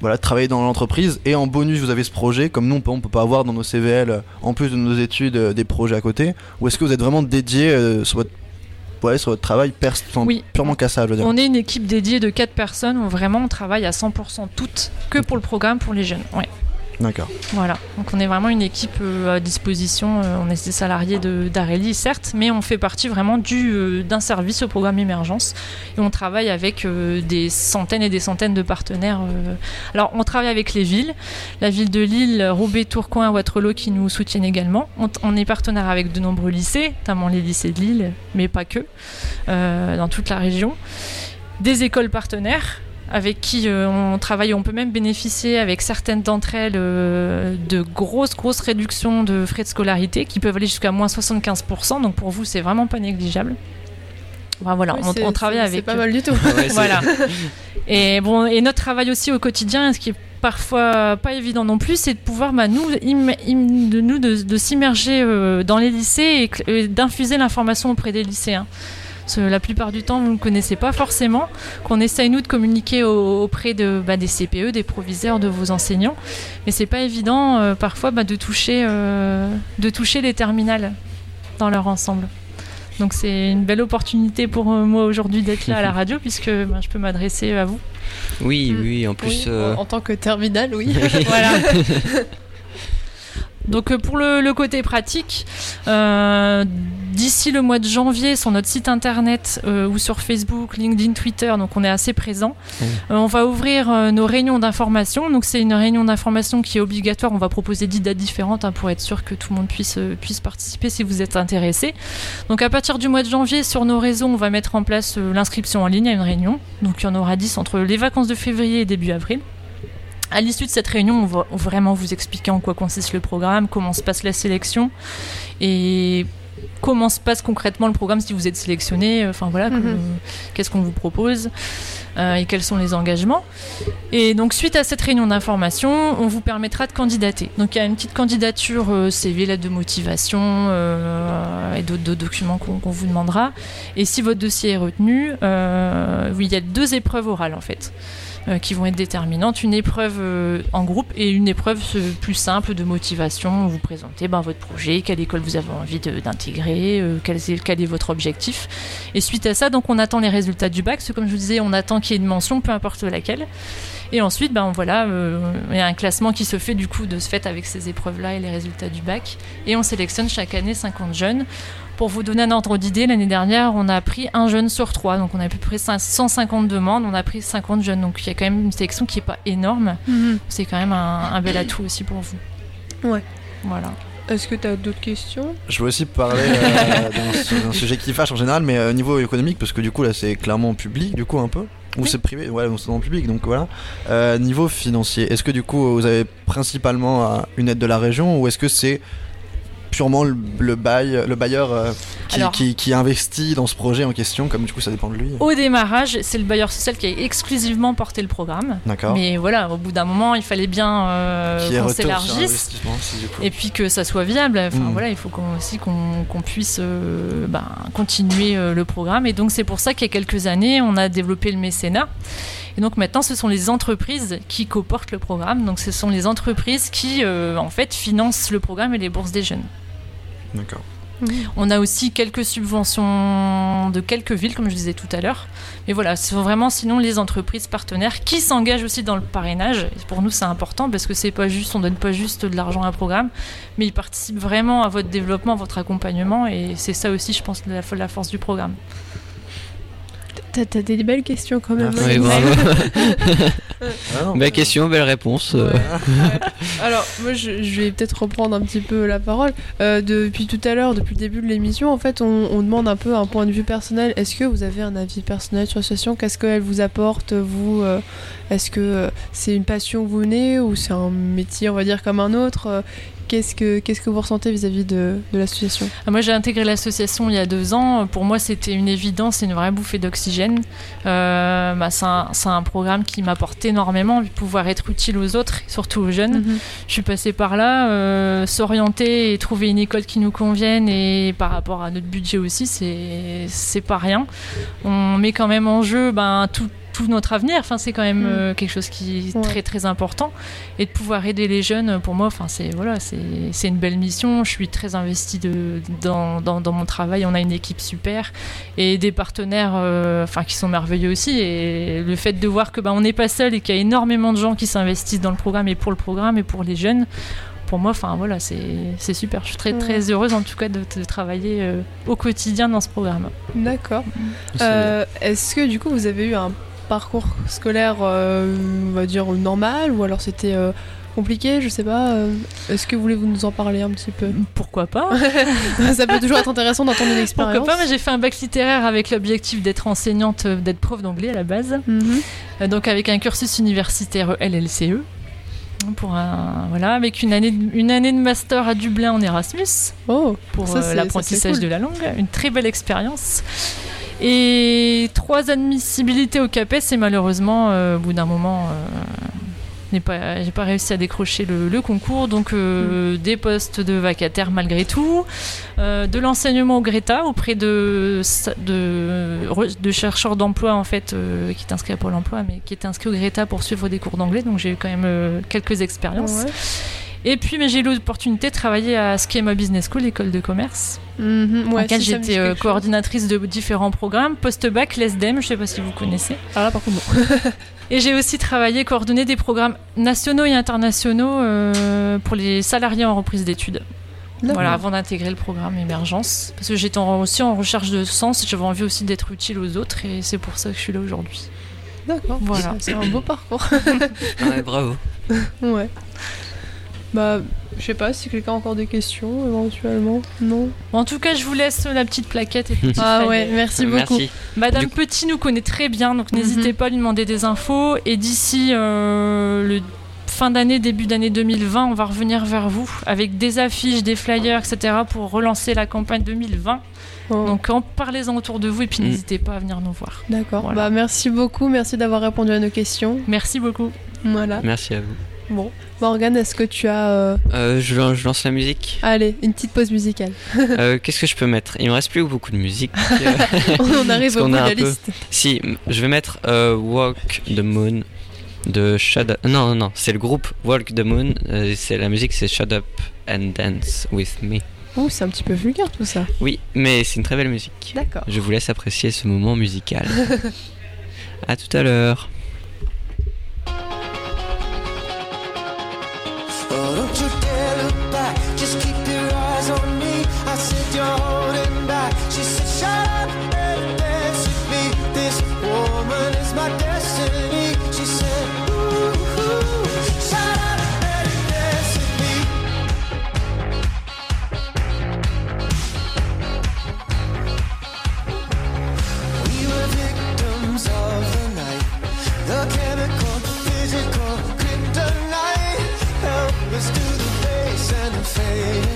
voilà, travailler dans l'entreprise et en bonus, vous avez ce projet, comme nous, on peut, on peut pas avoir dans nos CVL, en plus de nos études, des projets à côté, ou est-ce que vous êtes vraiment dédié euh, sur votre ouais, sur votre travail Oui. purement cassable. je veux dire. On est une équipe dédiée de 4 personnes où vraiment on travaille à 100% toutes que pour le programme pour les jeunes. Ouais. D'accord. Voilà, donc on est vraiment une équipe euh, à disposition. Euh, on est des salariés de- d'Areli, certes, mais on fait partie vraiment euh, d'un service au programme Émergence. Et on travaille avec des centaines et des centaines de partenaires. Alors, on travaille avec les villes, la ville de Lille, Roubaix, Tourcoing, Waterloo qui nous soutiennent également. On, est partenaire avec de nombreux lycées, notamment les lycées de Lille, mais pas que, dans toute la région. Des écoles partenaires avec qui euh, on travaille, on peut même bénéficier avec certaines d'entre elles euh, de grosses, grosses réductions de frais de scolarité qui peuvent aller jusqu'à moins 75%. Donc pour vous, c'est vraiment pas négligeable. Enfin, voilà, Oui, on, travaille avec. C'est pas mal du tout. Ouais, voilà. Et bon, et notre travail aussi au quotidien, ce qui est parfois pas évident non plus, c'est de pouvoir, bah, nous, im- im- de, nous, de, de s'immerger euh, dans les lycées et, d'infuser l'information auprès des lycéens. La plupart du temps, vous ne connaissez pas forcément, qu'on essaye nous de communiquer au- auprès de, bah, des CPE, des proviseurs, de vos enseignants. Mais c'est pas évident euh, parfois bah, de, toucher, euh, de toucher les terminales dans leur ensemble. Donc c'est une belle opportunité pour euh, moi aujourd'hui d'être là à la radio puisque bah, je peux m'adresser à vous. Oui, Mm. oui, en plus. Oui, euh, en, en tant que terminal, oui. Voilà. Donc euh, pour le, le côté pratique, euh, d'ici le mois de janvier sur notre site internet euh, ou sur Facebook, LinkedIn, Twitter, donc on est assez présent. Euh, on va ouvrir nos réunions d'information. Donc c'est une réunion d'information qui est obligatoire. On va proposer 10 dates différentes hein, pour être sûr que tout le monde puisse, puisse participer si vous êtes intéressé. Donc à partir du mois de janvier, sur nos réseaux, on va mettre en place l'inscription en ligne à une réunion. Donc il y en aura 10 entre les vacances de février et début avril. À l'issue de cette réunion, on va vraiment vous expliquer en quoi consiste le programme, comment se passe la sélection et comment se passe concrètement le programme si vous êtes sélectionné. Enfin voilà, Mhm. que- qu'est-ce qu'on vous propose euh, et quels sont les engagements. Et donc suite à cette réunion d'information, on vous permettra de candidater. Donc il y a une petite candidature euh, CV, lettre de motivation euh, et d'autres documents qu'on vous demandera. Et si votre dossier est retenu, euh, oui, il y a deux épreuves orales en fait euh, qui vont être déterminantes. Une épreuve euh, en groupe et une épreuve euh, plus simple de motivation. Vous présentez ben, votre projet, quelle école vous avez envie d'intégrer, euh, quel, est, votre objectif. Et suite à ça, donc on attend les résultats du bac. Comme je vous disais, on attend qu'il y ait une mention, peu importe laquelle. Et ensuite, ben voilà, euh, il y a un classement qui se fait du coup de ce fait avec ces épreuves-là et les résultats du bac. Et on sélectionne chaque année 50 jeunes. Pour vous donner un ordre d'idée, l'année dernière, on a pris un jeune sur trois. Donc on a à peu près 150 demandes, on a pris 50 jeunes. Donc il y a quand même une sélection qui n'est pas énorme. Mhm. C'est quand même un, un bel atout aussi pour vous. Ouais. Voilà. Est-ce que tu as d'autres questions? Je veux aussi parler euh, d'un su- d'un sujet qui fâche en général, mais euh, au niveau économique, parce que du coup là c'est clairement public, du coup un peu. Ou c'est privé, ouais, c'est dans le public, donc voilà. Euh, niveau financier, est-ce que du coup vous avez principalement euh, une aide de la région ou est-ce que c'est purement le, le bail, le bailleur euh, qui, Alors- qui, qui investit dans ce projet en question, comme du coup ça dépend de lui Au démarrage, c'est le bailleur social qui a exclusivement porté le programme. D'accord. Mais voilà, au bout d'un moment, il fallait bien euh, qu'on s'élargisse. Et puis que ça soit viable. Enfin Mm. voilà, il faut qu'on- aussi qu'on qu'on puisse euh, ben, continuer euh, le programme. Et donc c'est pour ça qu'il y a quelques années, on a développé le mécénat. Et donc maintenant, ce sont les entreprises qui coportent le programme. Donc ce sont les entreprises qui, euh, en fait, financent le programme et les bourses des jeunes. D'accord. On a aussi quelques subventions de quelques villes, comme je disais tout à l'heure. Mais voilà, ce sont vraiment sinon les entreprises partenaires qui s'engagent aussi dans le parrainage. Et pour nous, c'est important parce que c'est pas juste, on donne pas juste de l'argent à un programme, mais ils participent vraiment à votre développement, à votre accompagnement. Et c'est ça aussi, je pense, la, la force du programme. T'as t'as des belles questions quand même. Oui, Alex. bravo. Ah Belle question, belle réponse. euh. Alors, moi, je, je vais peut-être reprendre un petit peu la parole. Euh, depuis tout à l'heure, depuis le début de l'émission, en fait, on, on demande un peu un point de vue personnel. Est-ce que vous avez un avis personnel sur l'association Qu'est-ce qu'elle vous apporte, vous euh, Est-ce que c'est une passion que vous venez ou c'est un métier, on va dire, comme un autre? Euh, Qu'est-ce que, qu'est-ce que vous ressentez vis-à-vis de, de l'association? Ah, Moi, j'ai intégré l'association il y a deux ans. Pour moi, c'était une évidence, une vraie bouffée d'oxygène. Euh, bah, c'est un, programme qui m'apporte énormément, de pouvoir être utile aux autres, surtout aux jeunes. Mhm. Je suis passée par là, euh, s'orienter et trouver une école qui nous convienne et par rapport à notre budget aussi, c'est c'est pas rien. On met quand même en jeu ben, tout- tout notre avenir. Enfin, c'est quand même Mm. euh, quelque chose qui est Ouais. très très important. Et de pouvoir aider les jeunes, pour moi, enfin, c'est voilà, c'est c'est une belle mission. Je suis très investie de, dans, dans, dans mon travail. On a une équipe super et des partenaires, euh, enfin, qui sont merveilleux aussi. Et le fait de voir que bah, on n'est pas seul et qu'il y a énormément de gens qui s'investissent dans le programme et pour le programme et pour les jeunes. Pour moi, enfin voilà, c'est c'est super. Je suis très très heureuse en tout cas de, de travailler euh, au quotidien dans ce programme. D'accord. Euh, Est-ce que du coup vous avez eu un parcours scolaire, euh, on va dire normal, ou alors c'était euh, compliqué, je sais pas. euh, Est-ce que vous voulez vous nous en parler un petit peu? Pourquoi pas? Ça peut toujours être intéressant d'entendre une expérience. Pourquoi pas? Moi, J'ai fait un bac littéraire avec l'objectif d'être enseignante, d'être prof d'anglais à la base. Mhm. Donc avec un cursus universitaire LLCE. Pour un, voilà, avec une année, de- une année de master à Dublin en Erasmus Oh, pour euh, l'apprentissage cool. de la langue. Une très belle expérience. Et trois admissibilités au CAPES et malheureusement, euh, au bout d'un moment, euh, n'ai pas, j'ai pas réussi à décrocher le, le concours. Donc euh, des postes de vacataires malgré tout, euh, de l'enseignement au Greta auprès de, de, de chercheurs d'emploi en fait qui est inscrit à Pôle Emploi, mais qui est inscrit au Greta pour suivre des cours d'anglais. Donc j'ai eu quand même quelques expériences. Ouais. Et puis, mais j'ai eu l'opportunité de travailler à Schema Business School, école de commerce, dans ouais, laquelle si, j'étais euh, coordinatrice de différents programmes, post-bac, l'ESDEM, je sais pas si vous connaissez. Ah là par contre non. Et j'ai aussi travaillé, coordonné des programmes nationaux et internationaux euh, pour les salariés en reprise d'études. D'accord. Voilà, avant d'intégrer le programme Émergence. Parce que j'étais aussi en recherche de sens, j'avais envie aussi d'être utile aux autres, et c'est pour ça que je suis là aujourd'hui. D'accord. Voilà. C'est un beau parcours. Ouais, bravo. ouais. Bah, je sais pas si quelqu'un a encore des questions éventuellement. Non. En tout cas, je vous laisse la petite plaquette et Ah ouais, merci beaucoup. Merci. Madame Du Petit nous connaît très bien, donc n'hésitez pas à lui demander des infos. Et d'ici euh, le fin d'année, début d'année 2020, on va revenir vers vous avec des affiches, des flyers, etc. pour relancer la campagne 2020. Oh. Donc en parlez-en autour de vous et puis Mm. n'hésitez pas à venir nous voir. D'accord. Voilà. Bah merci beaucoup, merci d'avoir répondu à nos questions. Merci beaucoup. Voilà. Merci à vous. Bon. Morgane, est-ce que tu as euh, Euh, je, lan- je lance la musique. allez, une petite pause musicale. Euh, Qu'est-ce que je peux mettre? Il me reste plus beaucoup de musique. On arrive au bout de la peu- liste. Si, je vais mettre Walk the Moon de Shut Up. Non, non, non, c'est le groupe Walk the Moon. c'est la musique, c'est Shut Up and Dance with Me. Ouh, c'est un petit peu vulgaire tout ça. Oui, mais c'est une très belle musique. D'accord. Je vous laisse apprécier ce moment musical. à tout à l'heure. Oh, face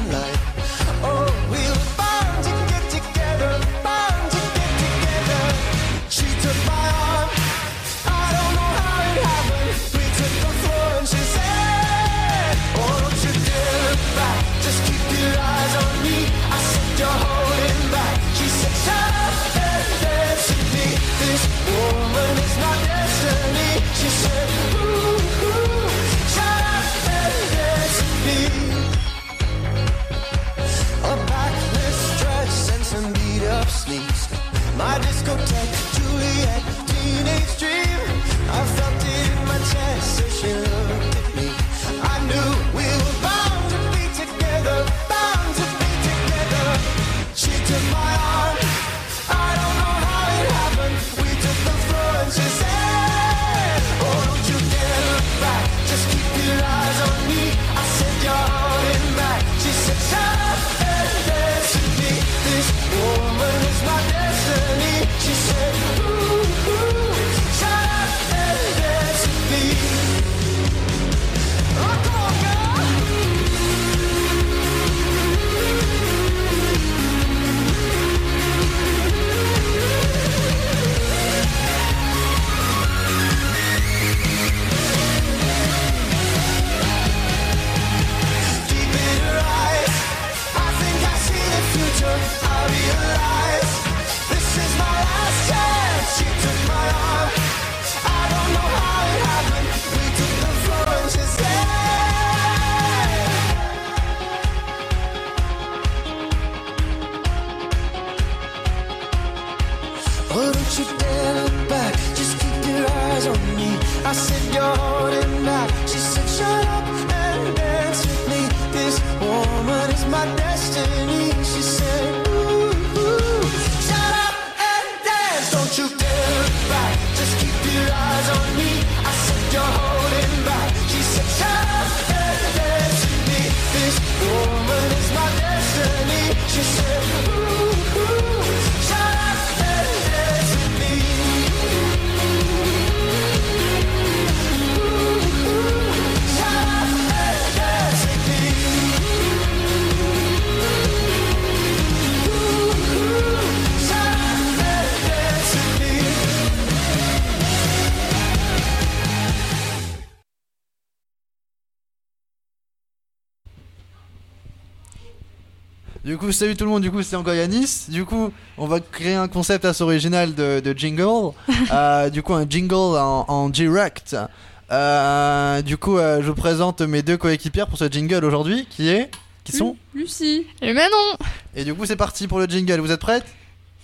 My coup, salut tout le monde, du coup, c'est encore Yanis. Du coup, on va créer un concept assez original de, de jingle. Euh, du coup, un jingle en, en direct. Euh, du coup, euh, je vous présente mes deux coéquipières pour ce jingle aujourd'hui, qui est... Qui sont Lucie. Et Manon Et du coup, c'est parti pour le jingle. Vous êtes prêtes?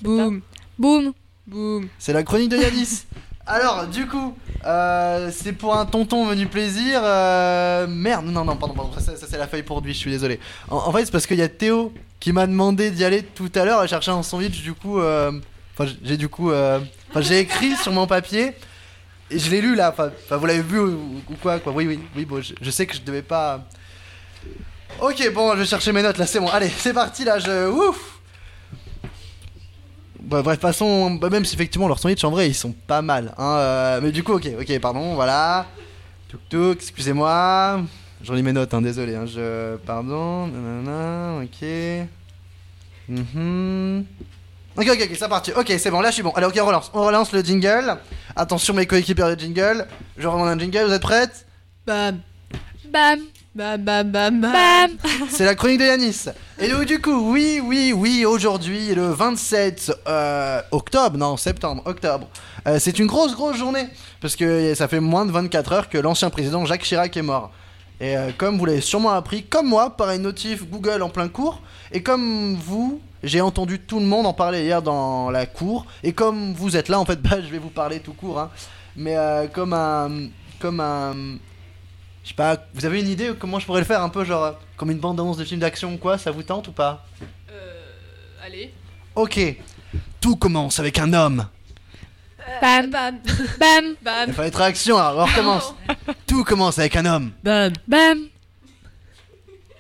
Boum. Boum Boum. C'est la chronique de Yanis. Alors, du coup, euh, c'est pour un tonton venu plaisir. euh, Merde, non, non, pardon, pardon, ça, c'est la feuille pour lui, je suis désolé. En, fait, c'est parce qu'il y a Théo qui m'a demandé d'y aller tout à l'heure à chercher un sandwich, du coup. euh, j'ai du coup. j'ai écrit sur mon papier. Et je l'ai lu là, enfin, vous l'avez vu ou, ou quoi, quoi. Oui, oui, oui, bon, je, je sais que je devais pas. Ok, bon, je vais chercher mes notes là, c'est bon. Allez, c'est parti là, je. Ouf! Bah, bref, passons. Bah, même si effectivement leurs sandwichs en vrai ils sont pas mal. Hein, euh, mais du coup, ok, ok, pardon, voilà. Tuk tuk, excusez-moi. J'en lis mes notes, hein, désolé. Hein, je. Pardon, nanana, ok. Mhm. Ok, ok, ok, c'est parti. Ok, c'est bon, là je suis bon. Allez, ok, on relance. On relance le jingle. Attention, mes coéquipiers de jingle. Je redemande un jingle, vous êtes prêtes? Bam. Bam Bam, bam, bam, bam. Bam C'est la chronique de Yanis. Et donc, du coup, oui, oui, oui, aujourd'hui, le 27 euh, octobre, non, septembre, octobre, euh, c'est une grosse, grosse journée. Parce que ça fait moins de 24 heures que l'ancien président Jacques Chirac est mort. Et euh, comme vous l'avez sûrement appris, comme moi, par une notif Google en plein cours, et comme vous, j'ai entendu tout le monde en parler hier dans la cour, et comme vous êtes là, en fait, bah, je vais vous parler tout court, hein. mais comme un... Comme un je sais pas, vous avez une idée de comment je pourrais le faire un peu genre euh, comme une bande-annonce de film d'action ou quoi, ça vous tente ou pas? Euh. Allez. Ok. Tout commence avec un homme. Bam Bam. Bam Bam. Il fallait être action alors, on recommence. Tout commence avec un homme. Bam. Bam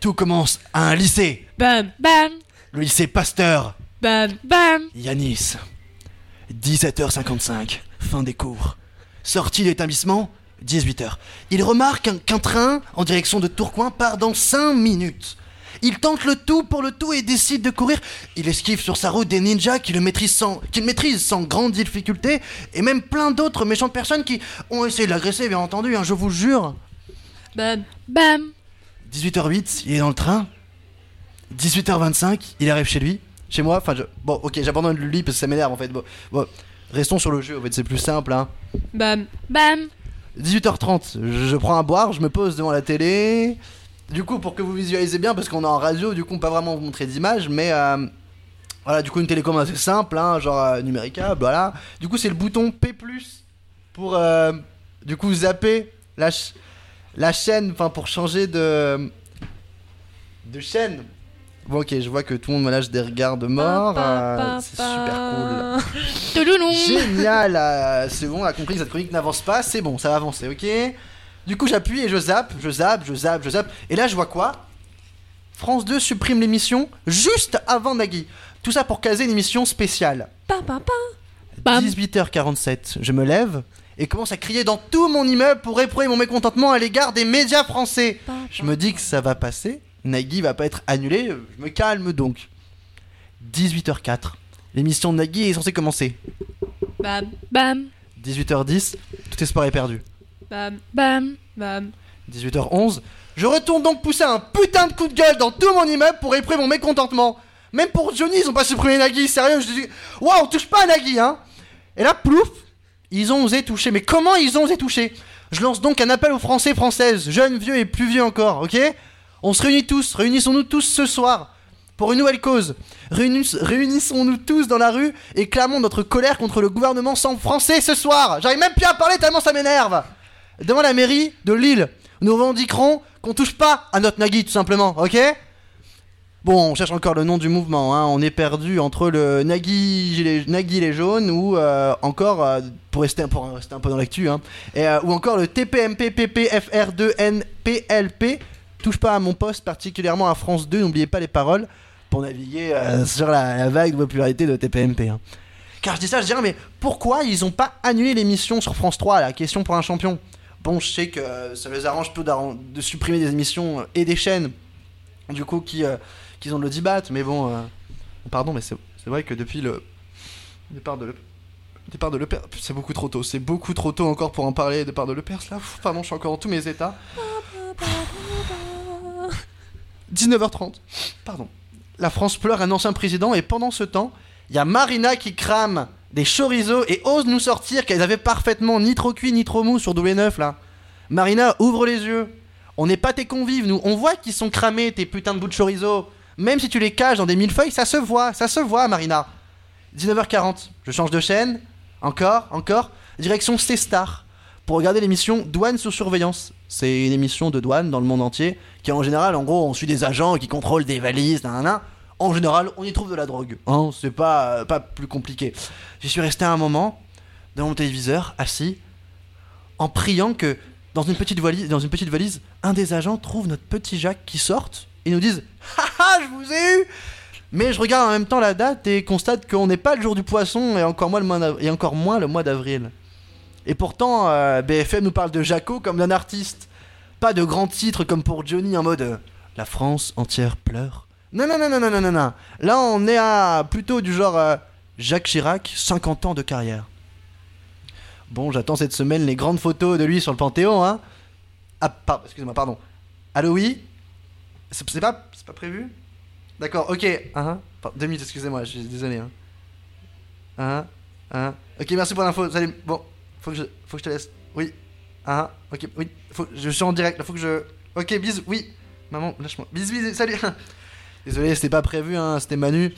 Tout commence à un lycée. Bam. Bam Le lycée Pasteur. Bam. Bam Yanis. 17h55. Fin des cours. Sortie de l'établissement 18h. Il remarque qu'un- train en direction de Tourcoing part dans 5 minutes. Il tente le tout pour le tout et décide de courir. Il esquive sur sa route des ninjas qui le maîtrisent sans, qu'il maîtrise sans grande difficulté et même plein d'autres méchantes personnes qui ont essayé de l'agresser, bien entendu, hein, je vous jure. Bam. Bam 18h08, il est dans le train. 18h25, il arrive chez lui. Chez moi, enfin, je... bon, ok, j'abandonne le lit parce que ça m'énerve en fait. Bon, bon, restons sur le jeu, en fait, c'est plus simple. Hein. Bam. Bam 18h30, je, prends un boire, je me pose devant la télé. Du coup, pour que vous visualisez bien, parce qu'on est en radio, du coup, on peut pas vraiment vous montrer d'image, mais euh, voilà, du coup, une télécommande assez simple, hein, genre euh, voilà. Du coup, c'est le bouton P, pour euh, du coup zapper la, la chaîne, enfin, pour changer de chaîne. Bon, ok, je vois que tout le monde me lâche des regards de mort, euh, c'est super cool. Génial, euh, c'est bon, on a compris que cette chronique n'avance pas, c'est bon, ça va avancer, ok Du coup, j'appuie et je zappe, je zappe, je zappe, je zappe. Et là, je vois quoi? France 2 supprime l'émission juste avant Nagui. Tout ça pour caser une émission spéciale. Bam, bam, bam. Bam. 18h47, je me lève et commence à crier dans tout mon immeuble pour éprouver mon mécontentement à l'égard des médias français. Je me dis que ça va passer, Nagui va pas être annulé, je me calme donc. 18h04, l'émission de Nagui est censée commencer. Bam. Bam 18h10, tout espoir est perdu. Bam. Bam Bam. 18h11, je retourne donc pousser un putain de coup de gueule dans tout mon immeuble pour éprouver mon mécontentement. Même pour Johnny, ils ont pas supprimé Nagui, sérieux, je dis Waouh, on touche pas à Nagui, hein Et là, plouf, ils ont osé toucher. Mais comment ils ont osé toucher? Je lance donc un appel aux Français, Françaises, jeunes, vieux et plus vieux encore, ok? On se réunit tous, réunissons-nous tous ce soir pour une nouvelle cause. Réunis- Réunissons-nous tous dans la rue et clamons notre colère contre le gouvernement sans français ce soir. J'arrive même plus à parler tellement ça m'énerve. Devant la mairie de Lille, nous revendiquerons qu'on touche pas à notre Nagui tout simplement, ok? Bon, on cherche encore le nom du mouvement, hein. on est perdu entre le Nagui, gilet- Nagui les jaunes ou euh, encore, euh, pour, rester, un peu dans l'actu, hein, euh, ou encore le TPMP PPFR2NPLP. Touche pas à mon poste, particulièrement à France 2, n'oubliez pas les paroles pour naviguer euh, sur la, vague de popularité de TPMP. hein. Car je dis ça, je dirais, mais pourquoi ils ont pas annulé l'émission sur France 3, la question pour un champion? Bon, je sais que ça les arrange peu de supprimer des émissions euh, et des chaînes, du coup, qui, euh, ont le débat, mais bon, pardon, mais c'est vrai que depuis le départ de Le, départ de c'est beaucoup trop tôt, c'est beaucoup trop tôt encore pour en parler, départ de Le Pers, là, pardon, je suis encore dans tous mes états. 19h30, pardon. La France pleure un ancien président et pendant ce temps, il y a Marina qui crame des chorizo et ose nous sortir qu'elles avaient parfaitement ni trop cuit ni trop mou sur W9 là. Marina, ouvre les yeux. On n'est pas tes convives, nous. On voit qu'ils sont cramés, tes putains de bouts de chorizo. Même si tu les caches dans des millefeuilles, ça se voit, ça se voit, Marina. 19h40, je change de chaîne. Encore, encore. Direction C-Star. Pour regarder l'émission Douane sous surveillance. C'est une émission de douane dans le monde entier qui, en général, en gros, on suit des agents qui contrôlent des valises. En général, on y trouve de la drogue. Hein, c'est pas, euh, pas plus compliqué. J'y suis resté un moment devant mon téléviseur, assis, en priant que dans une petite valise, dans une petite valise, un des agents trouve notre petit Jacques qui sorte et nous dise Haha, je vous ai eu Mais je regarde en même temps la date et constate qu'on n'est pas le jour du poisson et encore moins le mois d'avril. Et pourtant, euh, BFM nous parle de Jaco comme d'un artiste. Pas de grands titres comme pour Johnny en mode euh, La France entière pleure. Non, non, non, non, non, non, non. Là, on est à plutôt du genre euh, Jacques Chirac, 50 ans de carrière. Bon, j'attends cette semaine les grandes photos de lui sur le Panthéon, hein. Ah, par- excusez-moi, pardon. Allô, oui? C'est pas, pas prévu? D'accord, ok. Ah. Par- Deux minutes, excusez-moi, je suis désolé. Hein. Ok, merci pour l'info. Salut. Bon, faut que je, faut que je te laisse. Oui. Ah, ok, oui. Faut, je suis en direct, là, faut que je. Ok, bisous, oui. Maman, lâche-moi. Bisous, bisous, salut. Désolé, c'était pas prévu, hein, c'était Manu.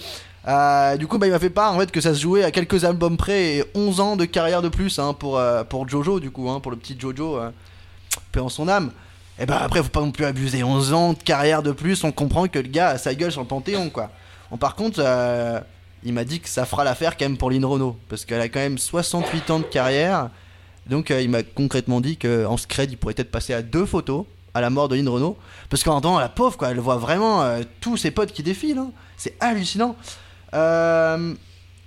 Euh, du coup, bah, il m'a fait part en fait que ça se jouait à quelques albums près et 11 ans de carrière de plus hein, pour, euh, pour Jojo, du coup, hein, pour le petit Jojo, euh, paix en son âme. Et bah après, faut pas non plus abuser. 11 ans de carrière de plus, on comprend que le gars a sa gueule sur le Panthéon, quoi. Bon, par contre, euh, il m'a dit que ça fera l'affaire quand même pour Lynn Renault, parce qu'elle a quand même 68 ans de carrière. Donc euh, il m'a concrètement dit qu'en scred, il pourrait peut-être passer à deux photos à la mort de Lynn Renault. Parce qu'en temps, la pauvre, quoi, elle voit vraiment euh, tous ses potes qui défilent. hein. C'est hallucinant. Euh,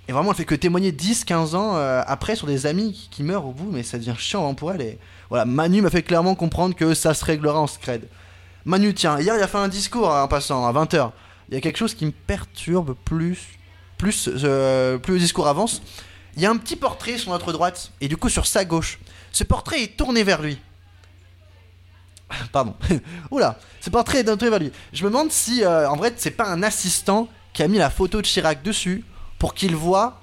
et vraiment, elle fait que témoigner 10-15 ans après sur des amis qui, qui meurent au bout, mais ça devient chiant hein, pour elle. Et voilà, Manu m'a fait clairement comprendre que ça se réglera en scred. Manu, tiens, hier il a fait un discours hein, en passant à 20h. Il y a quelque chose qui me perturbe plus, plus, euh, plus le discours avance. Il y a un petit portrait sur notre droite et du coup sur sa gauche. Ce portrait est tourné vers lui. Pardon. Oula, ce portrait est tourné vers lui. Je me demande si euh, en vrai c'est pas un assistant qui a mis la photo de Chirac dessus pour qu'il voit.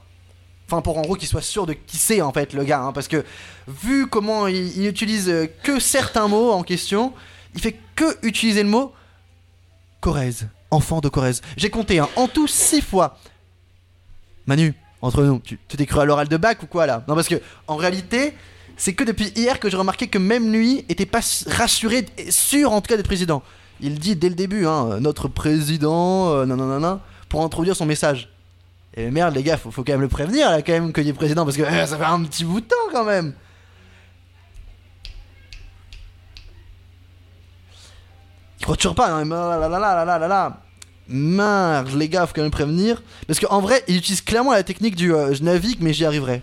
Enfin, pour en gros qu'il soit sûr de qui c'est en fait le gars. hein, parce que vu comment il, il utilise euh, que certains mots en question, il fait que utiliser le mot Corrèze. Enfant de Corrèze. J'ai compté hein, en tout six fois. Manu, entre nous, tu t'es cru à l'oral de bac ou quoi là? Non, parce que en réalité, c'est que depuis hier que j'ai remarqué que même lui était pas rassuré, sûr en tout cas d'être président. Il dit dès le début, hein, notre président, euh, non, non, non, non, pour introduire son message. Et merde, les gars, faut, faut quand même le prévenir là, quand même, qu'il est président, parce que euh, ça fait un petit bout de temps quand même. Il croit toujours pas, hein, mais là là là là là là là. Mince, les gars, faut quand même prévenir. Parce qu'en vrai, il utilise clairement la technique du euh, je navigue, mais j'y arriverai.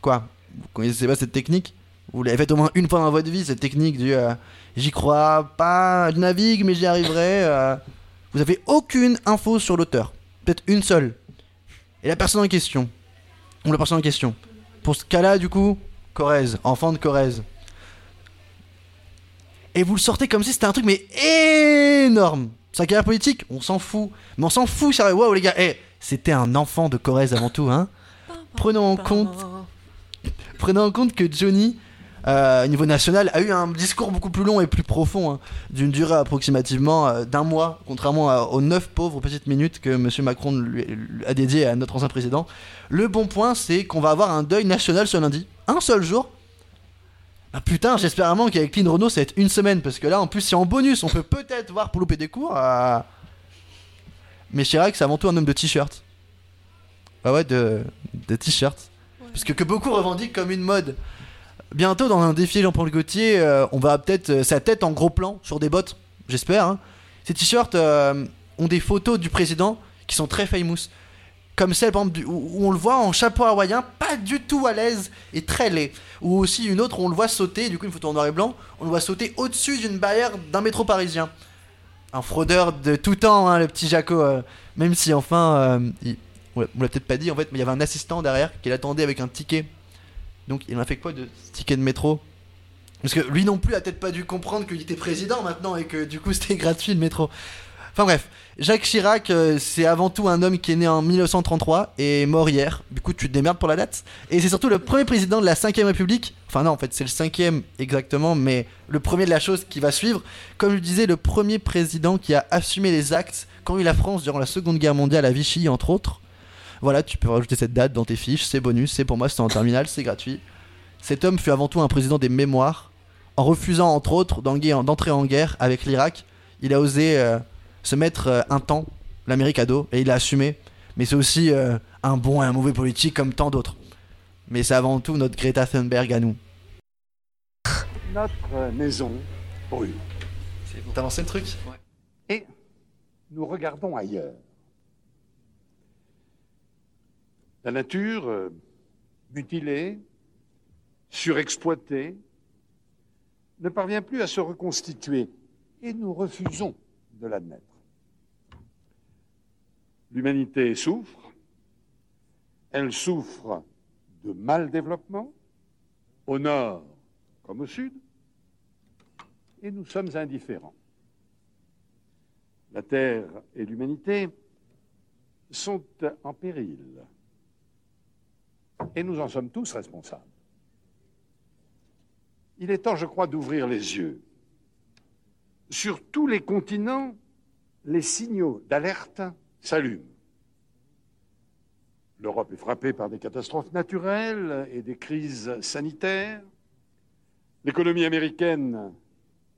Quoi? Vous connaissez pas cette technique? Vous l'avez faite au moins une fois dans votre vie, cette technique du euh, j'y crois pas, je navigue, mais j'y arriverai. euh. Vous avez aucune info sur l'auteur. Peut-être une seule. Et la personne en question. Ou la personne en question. Pour ce cas-là, du coup, Corrèze, enfant de Corrèze. Et vous le sortez comme si c'était un truc, mais énorme. Sa carrière politique, on s'en fout. Mais on s'en fout, sérieux. Waouh, les gars. Eh, c'était un enfant de Corrèze avant tout, hein. Prenons en compte. En compte que Johnny euh, au niveau national, a eu un discours beaucoup plus long et plus profond, hein, d'une durée approximativement euh, d'un mois, contrairement aux 9 pauvres petites minutes que M. Macron lui a dédiées à notre ancien président. Le bon point, c'est qu'on va avoir un deuil national ce lundi, un seul jour. Ah putain, j'espère vraiment qu'avec Clean Renault, ça va être une semaine, parce que là, en plus, c'est en bonus, on peut peut-être voir pour louper des cours. euh, Mais Chirac, c'est avant tout un homme de t-shirt. Ah ouais, de, de t-shirt. Parce que, que beaucoup revendiquent comme une mode. Bientôt, dans un défi Jean-Paul Gaultier, euh, on va peut-être euh, sa tête en gros plan sur des bottes, j'espère. hein. Ces t-shirts ont des photos du président qui sont très famous. Comme celle, exemple, où, on le voit en chapeau hawaïen, pas du tout à l'aise et très laid. Ou aussi une autre où on le voit sauter, du coup une photo en noir et blanc, on le voit sauter au-dessus d'une barrière d'un métro parisien. Un fraudeur de tout temps, hein, le petit Jaco. euh, même si enfin, euh, il- on l'a peut-être pas dit en fait, mais il y avait un assistant derrière qui l'attendait avec un ticket. Donc il en a fait quoi de ce ticket de métro? Parce que lui non plus a peut-être pas dû comprendre qu'il était président maintenant et que du coup c'était gratuit le métro. Enfin bref, Jacques Chirac, euh, c'est avant tout un homme qui est né en 1933 et mort hier. Du coup, tu te démerdes pour la date. Et c'est surtout le premier président de la 5ème République. Enfin non, en fait, c'est le cinquième exactement, mais le premier de la chose qui va suivre. Comme je disais, le premier président qui a assumé les actes quand eu la France durant la Seconde Guerre mondiale à Vichy, entre autres. Voilà, tu peux rajouter cette date dans tes fiches, c'est bonus, c'est pour moi, c'est en terminale, c'est gratuit. Cet homme fut avant tout un président des mémoires. En refusant, entre autres, d'entrer en guerre avec l'Irak, il a osé euh, se mettre euh, un temps l'Amérique à dos et il a assumé. Mais c'est aussi euh, un bon et un mauvais politique comme tant d'autres. Mais c'est avant tout notre Greta Thunberg à nous. Notre maison brûle. T'as lancé le truc? Et nous regardons ailleurs. La nature euh, mutilée, surexploitée, ne parvient plus à se reconstituer et nous refusons de l'admettre. L'humanité souffre, elle souffre de mal développement, au nord comme au sud, et nous sommes indifférents. La Terre et l'humanité sont en péril. Et nous en sommes tous responsables. Il est temps, je crois, d'ouvrir les yeux. Sur tous les continents, les signaux d'alerte s'allument. L'Europe est frappée par des catastrophes naturelles et des crises sanitaires. L'économie américaine,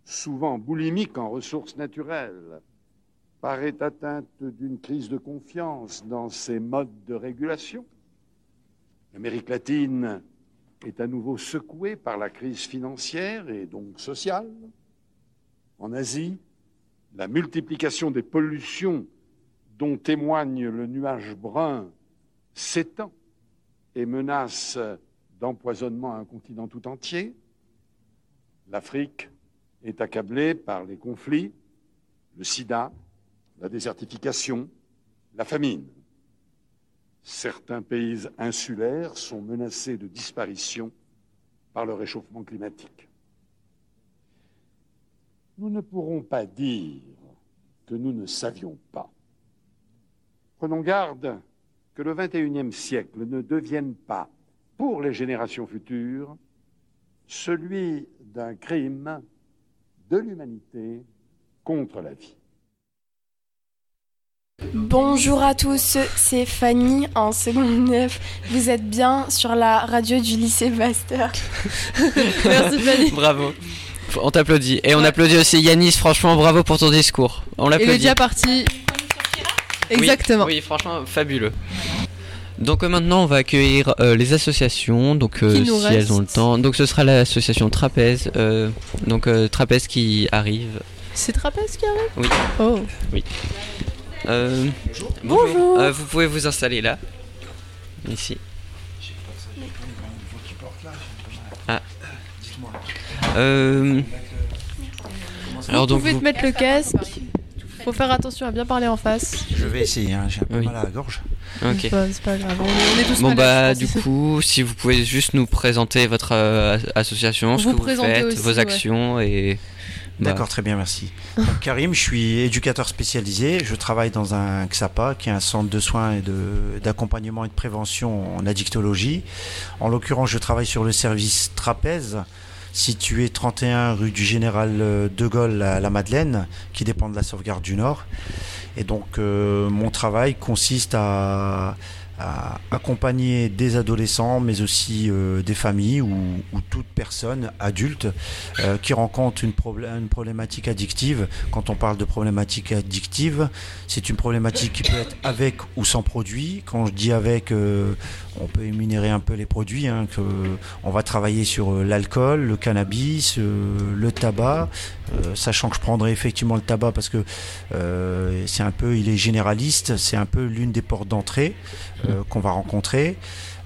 souvent boulimique en ressources naturelles, paraît atteinte d'une crise de confiance dans ses modes de régulation. L'Amérique latine est à nouveau secouée par la crise financière et donc sociale. En Asie, la multiplication des pollutions dont témoigne le nuage brun s'étend et menace d'empoisonnement un continent tout entier. L'Afrique est accablée par les conflits, le sida, la désertification, la famine. Certains pays insulaires sont menacés de disparition par le réchauffement climatique. Nous ne pourrons pas dire que nous ne savions pas. Prenons garde que le XXIe siècle ne devienne pas, pour les générations futures, celui d'un crime de l'humanité contre la vie. Bonjour à tous, c'est Fanny en seconde 9. Vous êtes bien sur la radio du lycée Pasteur. Merci Fanny. Bravo. On t'applaudit. Et on applaudit aussi Yanis, franchement, bravo pour ton discours. On Et l'applaudit. le dia parti. Exactement. Oui, oui, franchement, fabuleux. Donc euh, maintenant, on va accueillir euh, les associations, donc euh, si reste elles ont le temps. Donc ce sera l'association Trapèze, donc Trapèze qui arrive. C'est Trapèze qui arrive? Oui. Oh. Oui. Bonjour. Euh, vous pouvez vous installer là, ici. Ah. Alors vous donc pouvez vous- te mettre le casque. Faut faire attention à bien parler en face. Je vais essayer, hein, j'ai un peu mal à la gorge. Ok. C'est pas, c'est pas grave. On est, on est tous Bon malades, bah je du pense. coup, si vous pouvez juste nous présenter votre euh, association, ce Vous que vous faites, aussi, vos ouais. actions et bah, D'accord, très bien, merci. Donc, Karim, je suis éducateur spécialisé. Je travaille dans un XAPA, qui est un centre de soins et de- d'accompagnement et de prévention en addictologie. En l'occurrence, je travaille sur le service trapèze. Situé 31 rue du Général euh, de Gaulle à la Madeleine, qui dépend de la sauvegarde du Nord. Et donc euh, mon travail consiste à, accompagner des adolescents, mais aussi euh, des familles ou, ou toute personne adulte qui rencontre une, une problématique addictive. Quand on parle de problématique addictive, c'est une problématique qui peut être avec ou sans produit. Quand je dis avec, on peut énumérer un peu les produits. hein, que on va travailler sur euh, l'alcool, le cannabis, euh, le tabac, euh, sachant que je prendrai effectivement le tabac parce que c'est un peu, il est généraliste, c'est un peu l'une des portes d'entrée qu'on va rencontrer.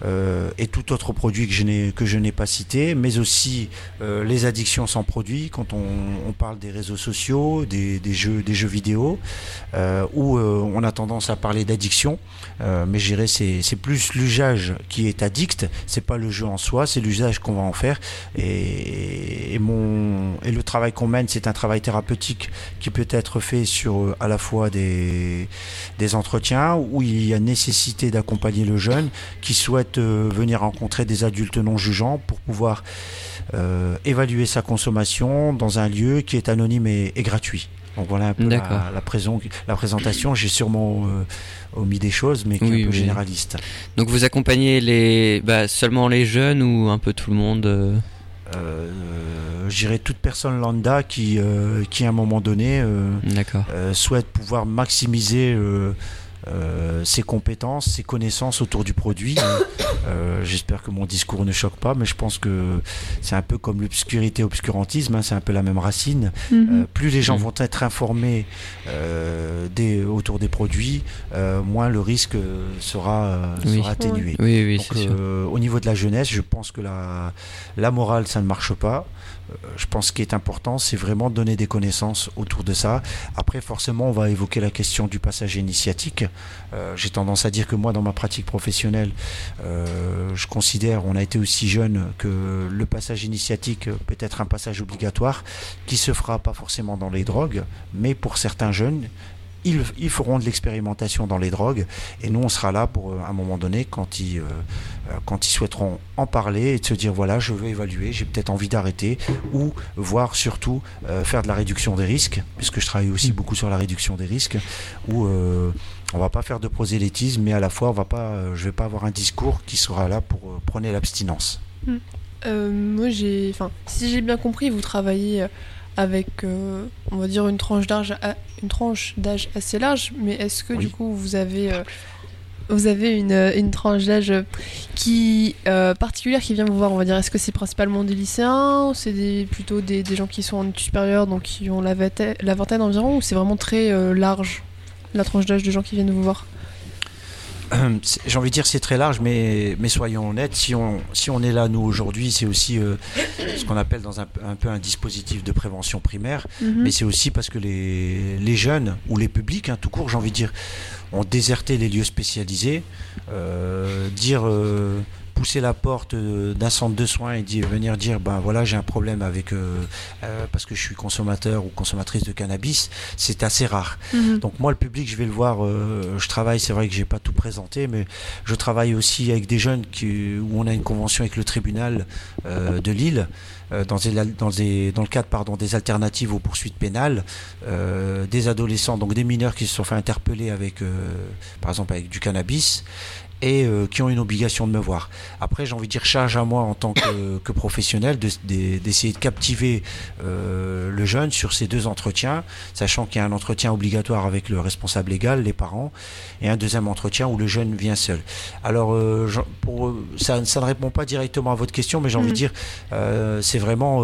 Euh, et tout autre produit que je n'ai que je n'ai pas cité, mais aussi euh, les addictions sans produit quand on, on parle des réseaux sociaux, des, des jeux des jeux vidéo, euh, où euh, on a tendance à parler d'addiction, euh, mais je dirais c'est c'est plus l'usage qui est addict, c'est pas le jeu en soi, c'est l'usage qu'on va en faire. Et, et mon et le travail qu'on mène c'est un travail thérapeutique qui peut être fait sur euh, à la fois des des entretiens où il y a nécessité d'accompagner le jeune qui souhaite euh, venir rencontrer des adultes non jugeants pour pouvoir euh, évaluer sa consommation dans un lieu qui est anonyme et, et gratuit. Donc voilà un peu la, la, prison- la présentation. J'ai sûrement euh, omis des choses, mais qui est un peu oui. généraliste. Donc vous accompagnez les, bah, seulement les jeunes ou un peu tout le monde euh Euh, je dirais toute personne lambda qui, euh, qui à un moment donné souhaite pouvoir maximiser euh, ses compétences, ses connaissances autour du produit. Euh, J'espère que mon discours ne choque pas, mais je pense que c'est un peu comme l'obscurité, obscurantisme, hein, c'est un peu la même racine. Mhm. Euh, plus les gens Mhm. vont être informés euh, des, autour des produits, euh, moins le risque sera, euh, Oui. sera atténué. Oui, oui, Donc, c'est sûr. au niveau de la jeunesse, je pense que la, la morale, ça ne marche pas. Euh, je pense qui est important, c'est vraiment donner des connaissances autour de ça. Après, forcément, on va évoquer la question du passage initiatique. Euh, J'ai tendance à dire que moi, dans ma pratique professionnelle, euh, je considère, on a été aussi jeune, que le passage initiatique peut être un passage obligatoire qui se fera pas forcément dans les drogues, mais pour certains jeunes, ils, feront de l'expérimentation dans les drogues et nous on sera là pour euh, un moment donné quand ils, euh, euh, quand ils souhaiteront en parler et de se dire voilà je veux évaluer, j'ai peut-être envie d'arrêter ou voir surtout faire de la réduction des risques puisque je travaille aussi beaucoup sur la réduction des risques où on va pas faire de prosélytisme mais à la fois on va pas, je vais pas avoir un discours qui sera là pour prôner l'abstinence. Euh, moi, j'ai, enfin, si j'ai bien compris, vous travaillez avec, euh, on va dire, une tranche d'âge, a- une tranche d'âge assez large. Mais est-ce que du coup, vous avez, euh, vous avez une, euh, une tranche d'âge qui euh, particulière qui vient vous voir On va dire, est-ce que c'est principalement des lycéens ou c'est des, plutôt des, des gens qui sont en études supérieures, donc qui ont la vingtaine, la vingtaine environ, ou c'est vraiment très large la tranche d'âge de gens qui viennent vous voir? J'ai envie de dire c'est très large, mais, mais soyons honnêtes, si on, si on est là nous aujourd'hui, c'est aussi euh, ce qu'on appelle dans un, un peu un dispositif de prévention primaire, Mhm. mais c'est aussi parce que les, les jeunes ou les publics, hein, tout court, j'ai envie de dire, ont déserté les lieux spécialisés, euh, dire euh, pousser la porte euh, d'un centre de soins et dire, venir dire ben voilà j'ai un problème avec euh, euh, parce que je suis consommateur ou consommatrice de cannabis, c'est assez rare. Mhm. Donc moi le public je vais le voir, euh, je travaille, c'est vrai que j'ai pas tout présenté, mais je travaille aussi avec des jeunes qui, où on a une convention avec le tribunal de Lille. Dans, des- dans, des- dans le cadre pardon, des alternatives aux poursuites pénales, euh, des adolescents, donc des mineurs qui se sont fait interpeller avec, euh, par exemple, avec du cannabis et euh, qui ont une obligation de me voir. Après, j'ai envie de dire charge à moi en tant que, que professionnel de- de- d'essayer de, captiver euh, le jeune sur ces deux entretiens, sachant qu'il y a un entretien obligatoire avec le responsable légal, les parents, et un deuxième entretien où le jeune vient seul. Alors, euh, pour, euh, ça, ça ne répond pas directement à votre question, mais j'ai envie de Mhm. dire, euh, c'est vraiment...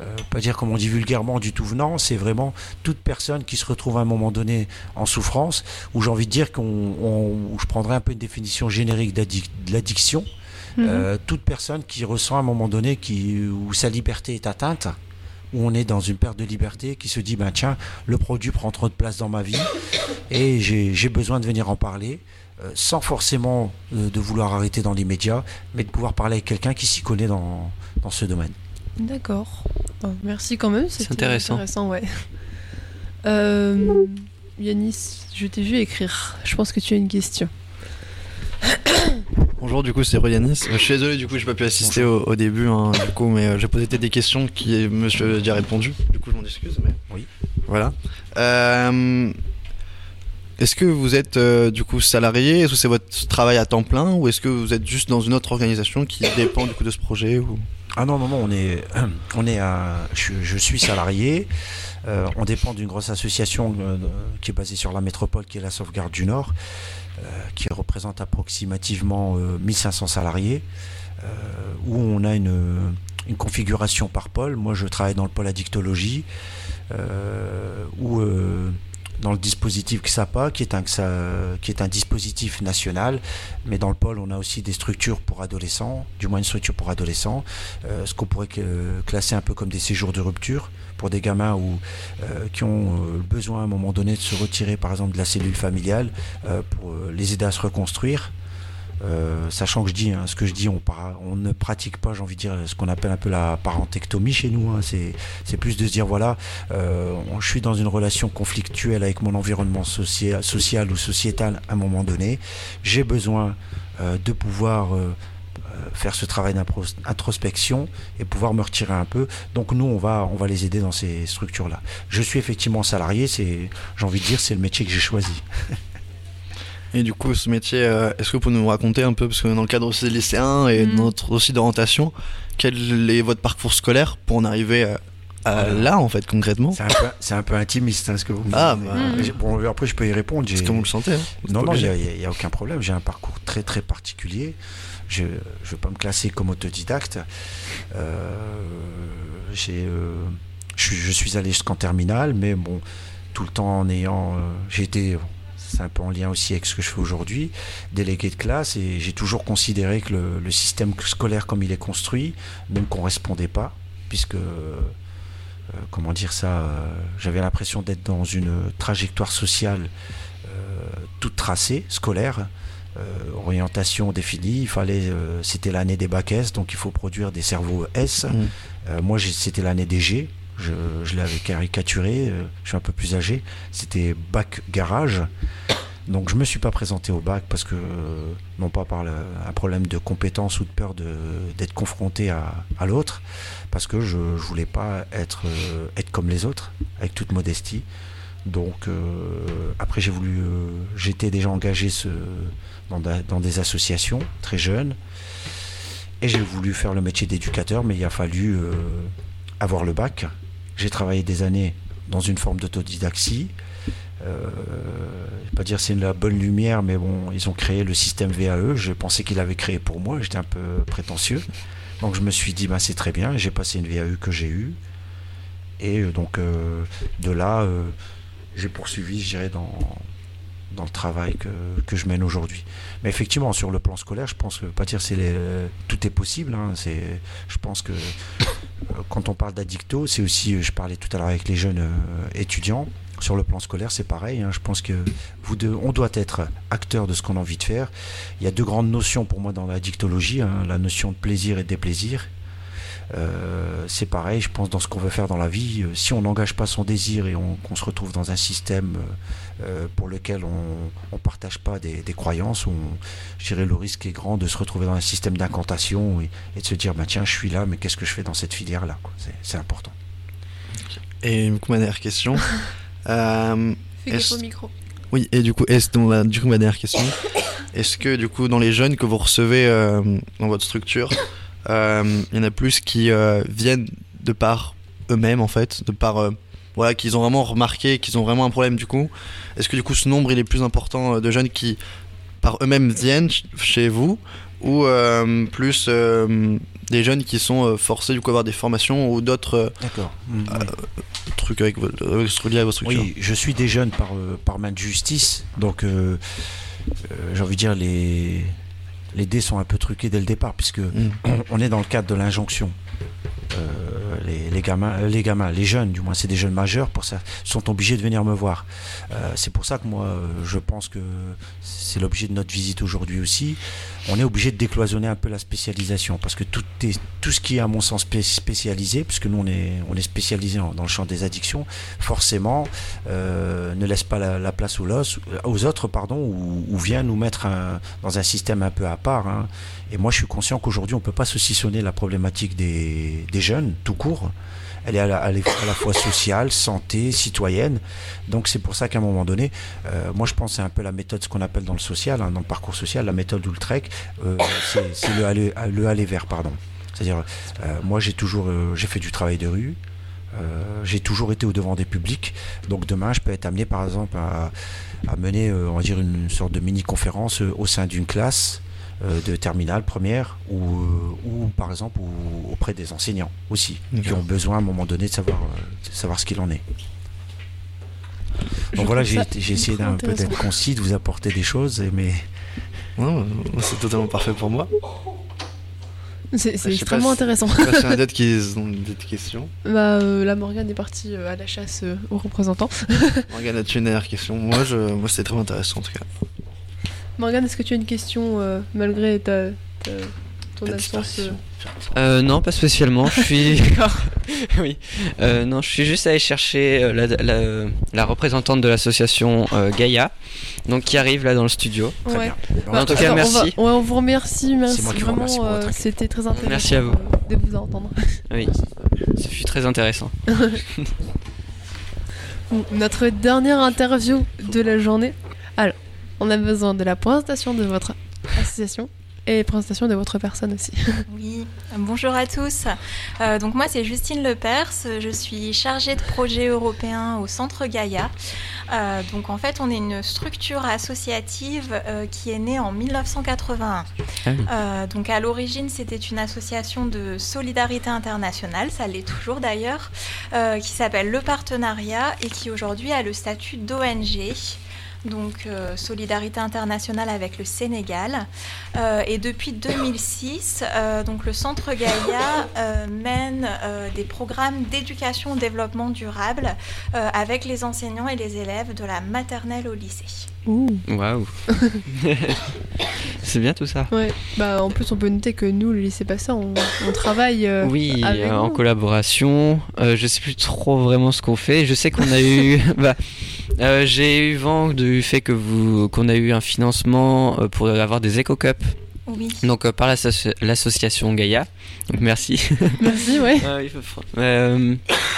euh, pas dire comme on dit vulgairement du tout venant, c'est vraiment toute personne qui se retrouve à un moment donné en souffrance, où j'ai envie de dire qu'on, où je prendrais un peu une définition générique de l'addiction, Mhm. Euh, toute personne qui ressent à un moment donné qui, où sa liberté est atteinte, où on est dans une perte de liberté, qui se dit, ben tiens, le produit prend trop de place dans ma vie, et j'ai, j'ai besoin de venir en parler. euh, sans forcément euh, de vouloir arrêter dans l'immédiat, mais de pouvoir parler avec quelqu'un qui s'y connaît dans, dans ce domaine. D'accord. Oh, merci quand même. c'était intéressant. Intéressant, ouais. Euh, Yanis, je t'ai vu écrire. Je pense que tu as une question. Bonjour, du coup, c'est Rodianis. Euh, Je suis désolé, du coup, j'ai pas pu assister au, au début, hein, du coup, mais euh, j'ai posé des questions qui monsieur a déjà répondu. Du coup, je m'en excuse, mais. Oui. Voilà. Euh, est-ce que vous êtes, euh, du coup, salarié? Est-ce que c'est votre travail à temps plein? Ou est-ce que vous êtes juste dans une autre organisation qui dépend, du coup, de ce projet ou... Ah non, non, non, on est, on est à, je, suis salarié. Euh, on dépend d'une grosse association euh, qui est basée sur la métropole, qui est la Sauvegarde du Nord, euh, qui représente approximativement euh, 1500 salariés, où on a une, une configuration par pôle. Moi, je travaille dans le pôle addictologie, où dans le dispositif XAPA, qui est, un, qui est un dispositif national, mais dans le pôle, on a aussi des structures pour adolescents, du moins une structure pour adolescents, euh, ce qu'on pourrait classer un peu comme des séjours de rupture pour des gamins euh, qui ont euh, besoin à un moment donné de se retirer par exemple de la cellule familiale pour les aider à se reconstruire. Euh, sachant que je dis, hein, ce que je dis, on, ne pratique pas, j'ai envie de dire, ce qu'on appelle un peu la parentectomie chez nous. hein. c'est, plus de se dire, voilà, euh, je suis dans une relation conflictuelle avec mon environnement social, ou sociétal à un moment donné. J'ai besoin euh, de pouvoir euh, euh, faire ce travail d'introspection et pouvoir me retirer un peu. Donc nous, on va, on va les aider dans ces structures-là. Je suis effectivement salarié, c'est, j'ai envie de dire, c'est le métier que j'ai choisi. Et du coup, ce métier, euh, est-ce que vous pouvez nous raconter un peu, parce que dans le cadre aussi des lycéens et Mhm. notre aussi d'orientation, quel est votre parcours scolaire pour en arriver à, à là, en fait, concrètement C'est un peu, c'est un peu intimiste hein, ce que vous me Ah, dites. bah, bon, après, je peux y répondre. J'ai- comme vous le sentez. Hein. Non, non, il n'y a, aucun problème. J'ai un parcours très très particulier. Je ne veux pas me classer comme autodidacte. Euh, j'ai, euh, je, suis, je suis allé jusqu'en terminale, mais bon, tout le temps en ayant. euh, j'ai été. C'est un peu en lien aussi avec ce que je fais aujourd'hui, délégué de classe, et j'ai toujours considéré que le, le système scolaire comme il est construit ne me correspondait pas, puisque euh, comment dire ça, euh, j'avais l'impression d'être dans une trajectoire sociale euh, toute tracée, scolaire, orientation définie, il fallait, euh, c'était l'année des bacs S, donc il faut produire des cerveaux S. Mm. Euh, moi, c'était l'année des G, je, l'avais caricaturé, euh, je suis un peu plus âgé, c'était bac garage. Donc je me suis pas présenté au bac parce que euh, non pas par un problème de compétence ou de peur d'être confronté à, l'autre, parce que je, je voulais pas être euh, être comme les autres, avec toute modestie. Donc après j'ai voulu, j'étais déjà engagé dans, da- dans des associations très jeune, et j'ai voulu faire le métier d'éducateur, mais il a fallu avoir le bac. J'ai travaillé des années dans une forme d'autodidaxie. Euh, je vais pas dire c'est la bonne lumière, mais bon, ils ont créé le système VAE. Je pensais qu'ils l'avaient créé pour moi. J'étais un peu prétentieux. Donc je me suis dit, bah, c'est très bien. J'ai passé une VAE que j'ai eue. Et euh, donc euh, de là, euh, j'ai poursuivi, je dirais, dans, dans le travail que, que je mène aujourd'hui. Mais effectivement, sur le plan scolaire, je pense que pas dire c'est tout est possible. hein. c'est, je pense que euh, quand on parle d'addicto, c'est aussi, euh, je parlais tout à l'heure avec les jeunes euh, étudiants. Sur le plan scolaire, c'est pareil. hein. Je pense que vous deux, on doit être acteur de ce qu'on a envie de faire. Il y a deux grandes notions pour moi dans la dictologie hein, la notion de plaisir et de déplaisir. C'est pareil, je pense, dans ce qu'on veut faire dans la vie. si on n'engage pas son désir et on- qu'on se retrouve dans un système pour lequel on ne partage pas des, des croyances, on, je dirais le risque est grand de se retrouver dans un système d'incantation et, et de se dire bah, tiens, je suis là, mais qu'est-ce que je fais dans cette filière-là quoi. C'est- important. Et du coup, ma dernière question. euh, au micro. Oui, et du coup, ma- du coup, ma dernière question. Est-ce que, du coup, dans les jeunes que vous recevez euh, dans votre structure, euh, il y en a plus qui euh, viennent de par eux-mêmes, en fait, de par. Voilà, qu'ils ont vraiment remarqué, qu'ils ont vraiment un problème, du coup. Est-ce que, du coup, ce nombre, il est plus important euh, de jeunes qui, par eux-mêmes, viennent ch- chez vous? Ou euh, plus euh, des jeunes qui sont forcés, du coup, à avoir des formations ou d'autres euh, trucs avec votre, liés à votre structure? Oui, je suis des jeunes par, par main de justice, donc j'ai envie de dire les, les dés sont un peu truqués dès le départ, puisque on, on est dans le cadre de l'injonction. Euh, les, les gamins, euh, les gamins, les jeunes, du moins, c'est des jeunes majeurs, pour ça, sont obligés de venir me voir. Euh, c'est pour ça que moi, euh, je pense que c'est l'objet de notre visite aujourd'hui aussi. On est obligé de décloisonner un peu la spécialisation parce que tout, est, tout ce qui est à mon sens spé- spécialisé, puisque nous on est, on est spécialisé dans le champ des addictions, forcément euh, ne laisse pas la, la place aux, aux autres pardon, ou, ou vient nous mettre un- dans un système un peu à part. hein. Et moi je suis conscient qu'aujourd'hui on ne peut pas saucissonner la problématique des, des jeunes tout court. Elle est à la, fois sociale, santé, citoyenne. Donc c'est pour ça qu'à un moment donné, euh, moi je pense c'est un peu la méthode, ce qu'on appelle dans le social, hein, dans le parcours social, la méthode Ultrec, euh, c'est le aller, le aller vers, pardon. C'est-à-dire, euh, moi j'ai toujours, j'ai fait du travail de rue, j'ai toujours été au devant des publics. Donc demain, je peux être amené, par exemple, à, mener, on va dire, une sorte de mini-conférence euh, au sein d'une classe de terminale première ou, euh, ou par exemple ou auprès des enseignants aussi qui ont besoin à un moment donné de savoir, euh, de savoir ce qu'il en est. Je Donc voilà, j'ai essayé d'un peu d'être concis, de vous apporter des choses, mais Non, euh, c'est totalement parfait pour moi. C'est c'est Je sais pas extrêmement si- intéressant. Je sais pas a d'autres qui ont des questions. Bah, euh, la Morgane est partie euh, à la chasse euh, aux représentants. Morgane, as-tu une dernière question Moi, je, moi c'était très intéressant en tout cas. Morgane, est-ce que tu as une question euh, malgré ta, ta- ton absence euh, Euh, non, pas spécialement. Je suis. oui. Euh, non, je suis juste allé chercher la, la- la représentante de l'association euh, Gaïa, donc qui arrive là dans le studio. Ouais. En tout cas, Attends, on merci. va- ouais, on vous remercie, merci moi qui vous vraiment. euh. C'était très intéressant Merci à vous. de vous entendre. Oui, ce fut très intéressant. Notre dernière interview de la journée. On a besoin de la présentation de votre association et présentation de votre personne aussi. Oui, bonjour à tous. Euh, donc moi c'est Justine Lepers, je suis chargée de projet européen au Centre Gaïa. Euh, donc en fait on est une structure associative euh, qui est née en 1981. Ah oui. Euh, donc à l'origine c'était une association de solidarité internationale, ça l'est toujours d'ailleurs, euh, qui s'appelle Le Partenariat et qui aujourd'hui a le statut d'ONG donc euh, solidarité internationale avec le Sénégal. Euh, et depuis 2006, euh, donc le Centre Gaïa euh, mène euh, des programmes d'éducation au développement durable euh, avec les enseignants et les élèves de la maternelle au lycée. Waouh. C'est bien tout ça. Ouais, bah en plus on peut noter que nous, le lycée Pasteur, on, on travaille euh, Oui, avec euh, en collaboration. Euh, je sais plus trop vraiment ce qu'on fait. Je sais qu'on a eu, bah, j'ai eu vent du fait que vous, qu'on a eu un financement euh, pour avoir des Eco Cup. Oui. Donc euh, par l'asso- l'association Gaïa. Donc merci. Merci. Ah oui, euh,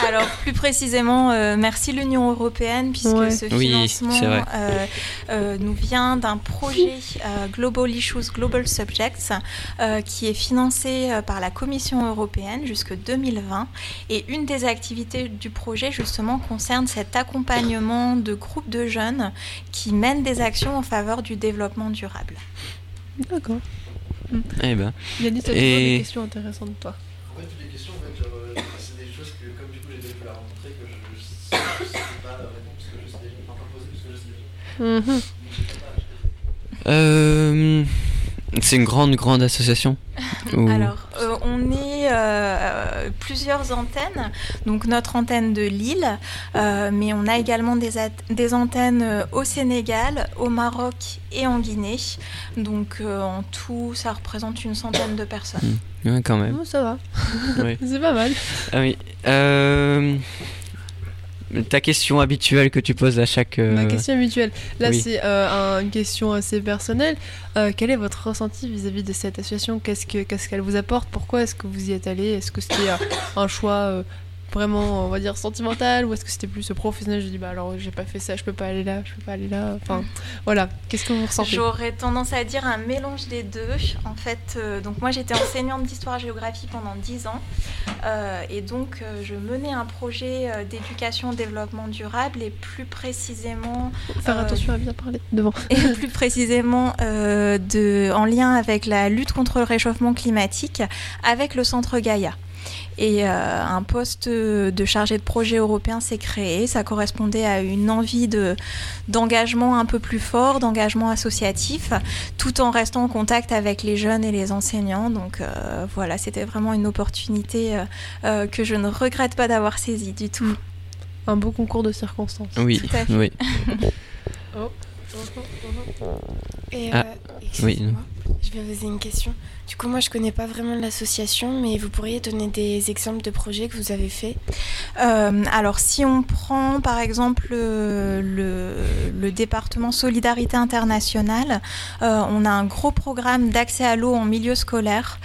Alors plus précisément, euh, merci l'Union européenne puisque Ouais. ce Oui, financement euh, euh, nous vient d'un projet euh, Global Issues, Global Subjects euh, qui est financé euh, par la Commission européenne jusque 2020 et une des activités du projet justement concerne cet accompagnement de groupes de jeunes qui mènent des actions en faveur du développement durable. D'accord. eh ben. Yannis, t'as Et- toujours des questions intéressantes de toi? En fait, toutes les questions, en fait, genre, euh, c'est des choses que, comme du coup, j'ai déjà pu la rencontrer, que je, je sais, pas répondre parce que je sais déjà, enfin, pas poser parce que je sais déjà. Mhm. Euh, c'est une grande, grande association. Ou- Alors, euh, on est euh, plusieurs antennes. Donc, notre antenne de Lille, euh, mais on a également des, antennes euh, au Sénégal, au Maroc et en Guinée. Donc, euh, en tout, ça représente une centaine de personnes. Ouais, quand même. Oh, ça va. Oui. C'est pas mal. Ah oui. Ta question habituelle que tu poses à chaque. euh, Ma question habituelle. Là, oui. c'est euh, un- une question assez personnelle. Euh, quel est votre ressenti vis-à-vis de cette association? Qu'est-ce que- qu'est-ce qu'elle vous apporte? Pourquoi est-ce que vous y êtes allé? Est-ce que c'était un choix vraiment, on va dire, sentimental Ou est-ce que c'était plus professionnel Je dis, bah alors, j'ai pas fait ça, je peux pas aller là, je peux pas aller là. Enfin, voilà. Qu'est-ce que vous ressentez? J'aurais tendance à dire un mélange des deux. En fait, euh, donc moi j'étais enseignante d'histoire-géographie pendant 10 ans euh, et donc euh, je menais un projet euh, d'éducation au développement durable et plus précisément Faut Faire attention à bien parler devant. et plus précisément de, en lien avec la lutte contre le réchauffement climatique avec le centre Gaïa. Et euh, un poste de chargé de projet européen s'est créé. Ça correspondait à une envie de, d'engagement un peu plus fort, d'engagement associatif, tout en restant en contact avec les jeunes et les enseignants. Donc euh, voilà, c'était vraiment une opportunité euh, euh, que je ne regrette pas d'avoir saisie du tout. Un beau concours de circonstances. Oui, Tout à fait. oui. Oh. Et, Ah, oui. Je vais poser une question. Du coup, moi, je connais pas vraiment l'association, mais vous pourriez donner des exemples de projets que vous avez faits Euh, alors, si on prend par exemple euh, le, département Solidarité internationale, euh, on a un gros programme d'accès à l'eau en milieu scolaire,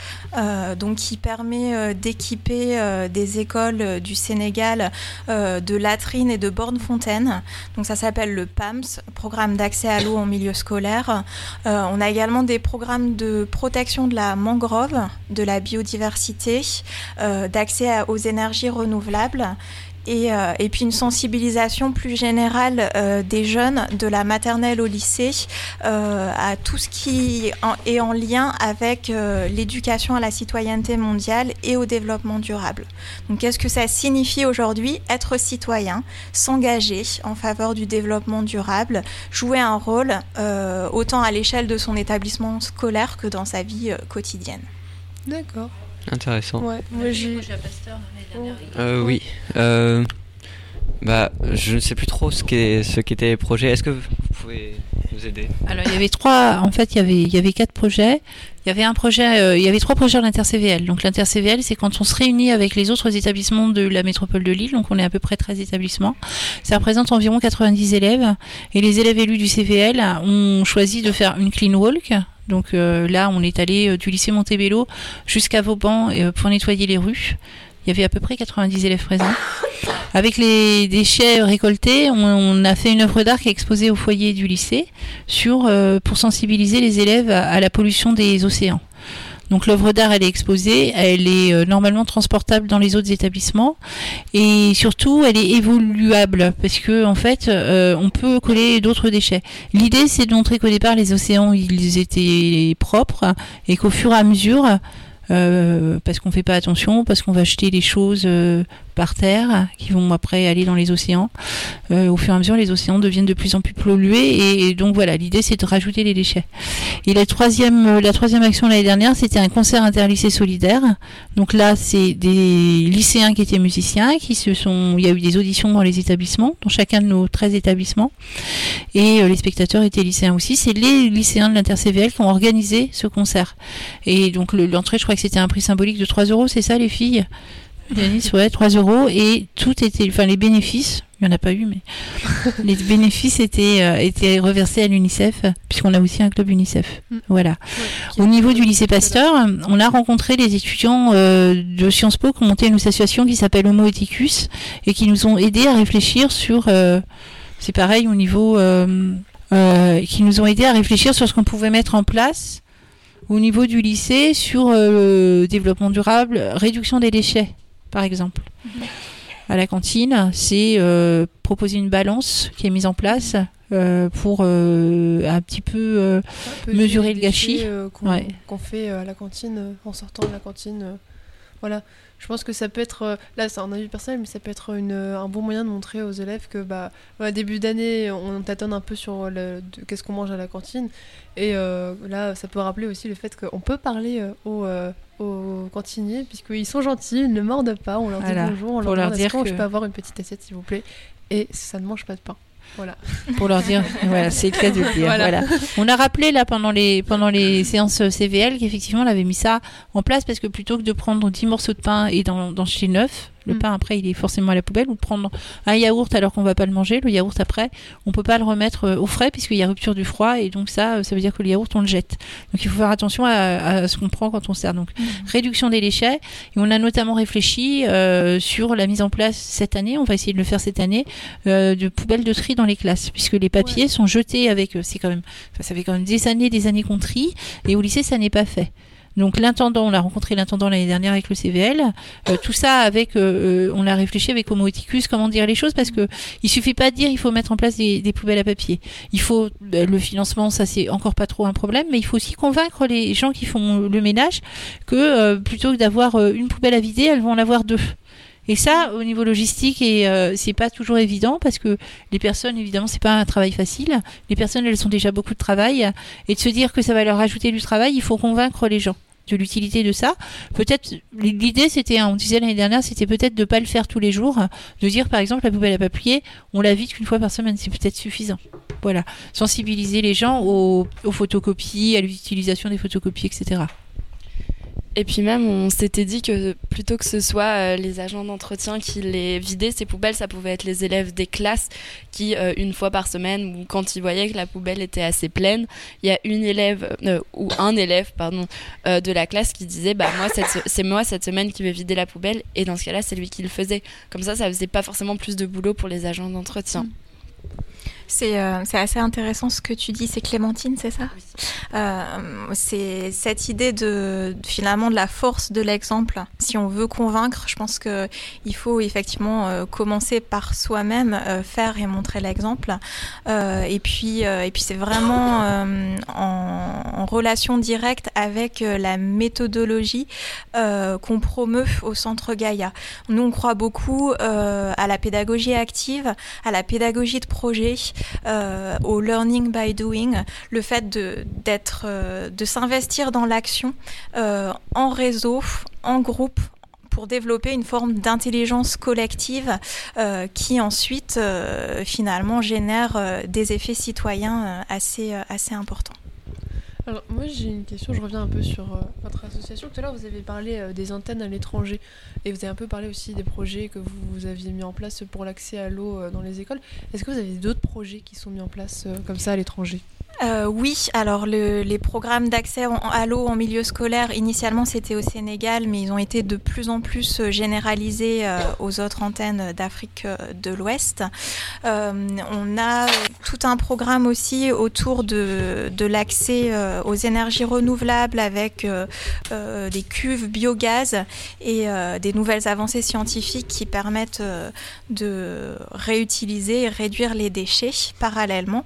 donc qui permet d'équiper des écoles du Sénégal de latrines et de bornes fontaines. Donc, ça s'appelle le PAMS, programme d'accès à l'eau en milieu scolaire. On a également des programmes de protection de la mangrove, de la biodiversité, euh, d'accès aux énergies renouvelables. Et, euh, et puis une sensibilisation plus générale euh, des jeunes de la maternelle au lycée euh, à tout ce qui est en lien avec l'éducation à la citoyenneté mondiale et au développement durable. Donc qu'est-ce que ça signifie aujourd'hui être citoyen, s'engager en faveur du développement durable, jouer un rôle autant à l'échelle de son établissement scolaire que dans sa vie quotidienne? D'accord. Intéressant. Ouais, moi j'ai. Euh, oui. Euh, bah, je ne sais plus trop ce qu'est ce qu'étaient les projets. Est-ce que vous pouvez nous aider? Alors il y avait trois, en fait il y avait il y avait quatre projets. Il y avait un projet, euh, il y avait trois projets à l'inter-CVL. Donc l'inter-CVL, c'est quand on se réunit avec les autres établissements de la métropole de Lille. Donc on est à peu près 13 établissements. Ça représente environ 90 élèves. Et les élèves élus du CVL ont choisi de faire une clean walk. Donc euh, là, on est allé euh, du lycée Montebello jusqu'à Vauban euh, pour nettoyer les rues. Il y avait à peu près 90 élèves présents. Avec les déchets récoltés, on, on a fait une œuvre d'art qui est exposée au foyer du lycée sur, euh, pour sensibiliser les élèves à, à la pollution des océans. Donc l'œuvre d'art, elle est exposée, elle est euh, normalement transportable dans les autres établissements et surtout elle est évoluable parce que en fait euh, on peut coller d'autres déchets. L'idée c'est de montrer qu'au départ les océans ils étaient propres et qu'au fur et à mesure euh, parce qu'on fait pas attention, parce qu'on va jeter les choses par terre qui vont après aller dans les océans. Euh, au fur et à mesure, les océans deviennent de plus en plus pollués et, donc voilà, l'idée c'est de rajouter les déchets. Et la troisième, euh, la troisième action l'année dernière, c'était un concert interlycée solidaire. Donc là, c'est des lycéens qui étaient musiciens, qui se sont, il y a eu des auditions dans les établissements, dans chacun de nos 13 établissements, et euh, les spectateurs étaient lycéens aussi. C'est les lycéens de l'inter-CVL qui ont organisé ce concert. Et donc le- l'entrée, je crois que c'était un prix symbolique de 3 euros, c'est ça les filles? Yanis, ouais, 3 euros et tout était, enfin les bénéfices, il n'y en a pas eu, mais les bénéfices étaient, euh, étaient reversés à l'UNICEF, puisqu'on a aussi un club UNICEF. Voilà. Au niveau du lycée Pasteur, on a rencontré les étudiants euh, de Sciences Po qui ont monté une association qui s'appelle Homo Ethicus et qui nous ont aidés à réfléchir sur, euh, c'est pareil au niveau, euh, euh, qui nous ont aidés à réfléchir sur ce qu'on pouvait mettre en place au niveau du lycée sur euh, le développement durable, réduction des déchets, par exemple. À la cantine, c'est euh, proposer une balance qui est mise en place euh, pour euh, un petit peu mesurer le gâchis. qu'on Ouais. fait à la cantine en sortant de la cantine. voilà. Je pense que ça peut être, là c'est un avis personnel, mais ça peut être une, un bon moyen de montrer aux élèves que bah, voilà, début d'année, on tâtonne un peu sur qu'est-ce qu'on mange à la cantine. Et là, ça peut rappeler aussi le fait qu'on peut parler aux, aux cantiniers, puisqu'ils sont gentils, ils ne mordent pas, on leur dit Voilà. bonjour, on leur leur dire que je peux avoir une petite assiette s'il vous plaît, et ça ne mange pas de pain. Voilà. pour leur dire voilà c'est le cas de le dire Voilà. voilà. on a rappelé là pendant les pendant les séances CVL qu'effectivement on avait mis ça en place parce que plutôt que de prendre 10 morceaux de pain et d'en jeter neuf le Mm. pain après il est forcément à la poubelle. Ou prendre un yaourt alors qu'on va pas le manger. Le yaourt après on peut pas le remettre euh, au frais puisqu'il y a rupture du froid et donc ça euh, ça veut dire que le yaourt on le jette. Donc il faut faire attention à, à ce qu'on prend quand on sert. Donc réduction des déchets. Et on a notamment réfléchi euh, sur la mise en place cette année. On va essayer de le faire cette année euh, de poubelles de tri dans les classes puisque les papiers sont jetés avec c'est quand même ça fait quand même des années des années qu'on trie. Et au lycée ça n'est pas fait Donc l'intendant, on a rencontré l'intendant l'année dernière avec le CVL. Euh, tout ça avec, euh, euh, on a réfléchi avec Homo Eticus comment dire les choses parce que il suffit pas de dire il faut mettre en place des, poubelles à papier. Il faut euh, le financement, ça c'est encore pas trop un problème, mais il faut aussi convaincre les gens qui font le ménage que plutôt que d'avoir une poubelle à vider, elles vont en avoir deux. Et ça, au niveau logistique, et euh, c'est pas toujours évident parce que les personnes, évidemment, c'est pas un travail facile. Les personnes, elles ont déjà beaucoup de travail, et de se dire que ça va leur ajouter du travail, il faut convaincre les gens de l'utilité de ça. Peut-être l'idée c'était, hein, on disait l'année dernière, c'était peut-être de pas le faire tous les jours, de dire par exemple la poubelle à papier, on la vide qu'une fois par semaine, c'est peut-être suffisant. Voilà, sensibiliser les gens aux, aux photocopies, à l'utilisation des photocopies, etc. Et puis même, on s'était dit que plutôt que ce soit euh, les agents d'entretien qui les vidaient, ces poubelles, ça pouvait être les élèves des classes qui, euh, une fois par semaine, ou quand ils voyaient que la poubelle était assez pleine, il y a une élève, euh, ou un élève, de la classe qui disait, bah moi, c'est moi cette semaine qui vais vider la poubelle, et dans ce cas-là, c'est lui qui le faisait. Comme ça, ça faisait pas forcément plus de boulot pour les agents d'entretien. C'est euh, assez intéressant ce que tu dis, c'est Clémentine, c'est ça? Euh, C'est cette idée de finalement de la force de l'exemple. Si on veut convaincre, je pense que il faut effectivement euh, commencer par soi-même, euh, faire et montrer l'exemple. Euh, et puis euh, et puis c'est vraiment euh, en, en relation directe avec la méthodologie euh, qu'on promeut au centre Gaïa. Nous on croit beaucoup euh, à la pédagogie active, à la pédagogie de projet, euh, au learning by doing, le fait de d'être, euh, de s'investir dans l'action euh, en réseau, en groupe pour développer une forme d'intelligence collective qui ensuite finalement génère des effets citoyens assez, assez importants. Alors moi j'ai une question, je reviens un peu sur euh, votre association. Tout à l'heure vous avez parlé euh, des antennes à l'étranger et vous avez un peu parlé aussi des projets que vous, vous aviez mis en place pour l'accès à l'eau euh, dans les écoles. Est-ce que vous avez d'autres projets qui sont mis en place comme ça à l'étranger? Euh, oui, alors le- les programmes d'accès à l'eau en milieu scolaire, initialement c'était au Sénégal, mais ils ont été de plus en plus euh, généralisés euh, aux autres antennes d'Afrique de l'Ouest. On a tout un programme aussi autour de, de l'accès aux énergies renouvelables avec des cuves biogaz et des nouvelles avancées scientifiques qui permettent de réutiliser et réduire les déchets parallèlement.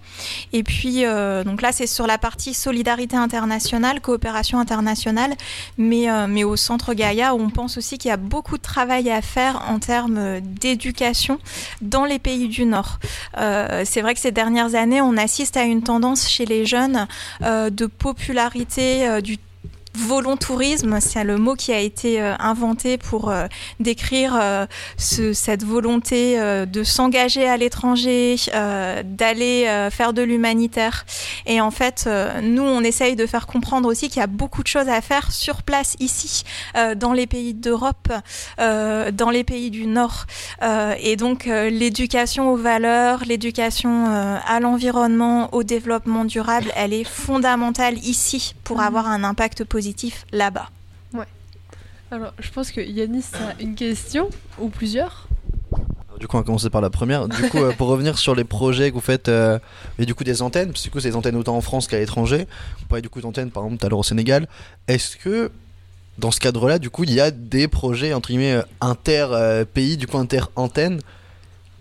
Et puis, donc là, c'est sur la partie solidarité internationale, coopération internationale, mais, euh, au centre Gaïa, on pense aussi qu'il y a beaucoup de travail à faire en termes d'éducation dans les pays du Nord. Euh, c'est vrai que ces dernières années, on assiste à une tendance chez les jeunes euh, de popularité euh, du volontourisme, c'est le mot qui a été euh, inventé pour euh, décrire euh, ce- cette volonté de s'engager à l'étranger, d'aller faire de l'humanitaire. Et en fait, nous, on essaye de faire comprendre aussi qu'il y a beaucoup de choses à faire sur place ici, dans les pays d'Europe, dans les pays du Nord. Et donc, l'éducation aux valeurs, l'éducation à l'environnement, au développement durable, elle est fondamentale ici pour avoir un impact positif là-bas. Ouais. Alors je pense que Yanis a une question ou plusieurs. Du coup, on va commencer par la première. Du coup, euh, pour revenir sur les projets que vous faites, euh, et du coup des antennes, parce que du coup, c'est des antennes autant en France qu'à l'étranger. Vous parlez du coup d'antennes, par exemple, tout à l'heure au Sénégal. Est-ce que dans ce cadre-là, du coup, il y a des projets entre guillemets euh, inter-pays, du coup inter-antennes,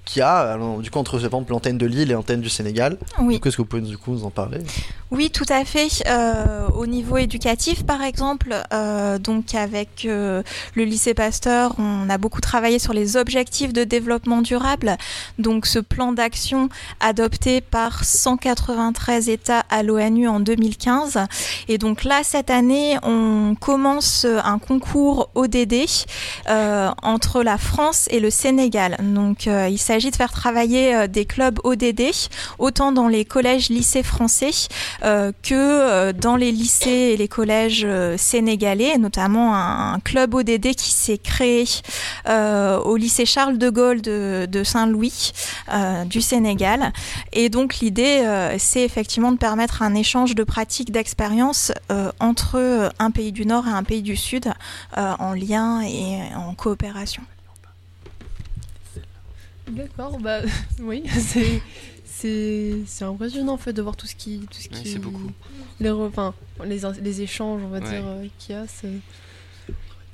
qui a, alors, du coup, entre par exemple l'antenne de Lille et l'antenne du Sénégal. Oui. Est-ce que vous pouvez du coup nous en parler? Oui, tout à fait. Euh, au niveau éducatif, par exemple, euh, donc avec euh, le lycée Pasteur, on a beaucoup travaillé sur les objectifs de développement durable. Donc, ce plan d'action adopté par 193 États à l'ONU en 2015. Et donc là, cette année, on commence un concours ODD entre la France et le Sénégal. Donc, il s'agit de faire travailler euh, des clubs ODD, autant dans les collèges, lycées français euh, que euh, dans les lycées et les collèges sénégalais, notamment un, club ODD qui s'est créé au lycée Charles de Gaulle de, de Saint-Louis du Sénégal. Et donc l'idée, c'est effectivement de permettre un échange de pratiques, d'expériences entre un pays du Nord et un pays du Sud en lien et en coopération. D'accord, bah oui, c'est c'est c'est impressionnant en fait de voir tout ce qui tout ce Ouais, qui c'est beaucoup. les enfin, les, les échanges on va Ouais. dire euh, qu'il y a c'est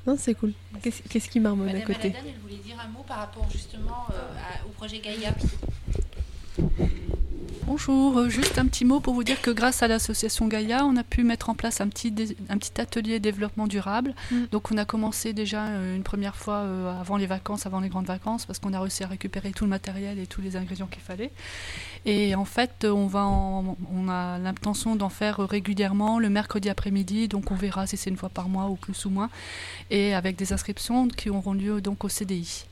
non c'est cool qu'est-ce qu'est-ce qui marmonne à côté elle voulait dire un mot par rapport justement au projet Gaïa. Bonjour, euh, juste un petit mot pour vous dire que grâce à l'association Gaïa, on a pu mettre en place un petit, dé- un petit atelier développement durable. Mm. Donc on a commencé déjà euh, une première fois euh, avant les vacances, avant les grandes vacances, parce qu'on a réussi à récupérer tout le matériel et tous les ingrédients qu'il fallait. Et en fait, on, va en- on a l'intention d'en faire régulièrement le mercredi après-midi, donc on verra si c'est une fois par mois ou plus ou moins, et avec des inscriptions qui auront lieu donc au CDI.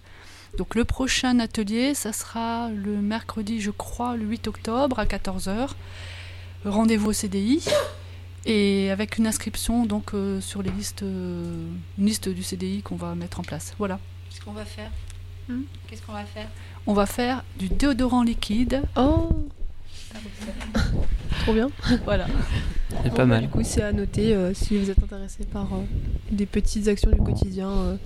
Donc le prochain atelier, ça sera le mercredi, je crois, le 8 octobre à 14h. Rendez-vous au CDI et avec une inscription donc euh, sur les listes, euh, une liste du CDI qu'on va mettre en place. Voilà. Qu'est-ce qu'on va faire? Hmm? Qu'est-ce qu'on va faire? On va faire du déodorant liquide. Oh Trop bien. Voilà. C'est Bon, pas bah, mal. Du coup, c'est à noter euh, si vous êtes intéressé par euh, des petites actions du quotidien euh,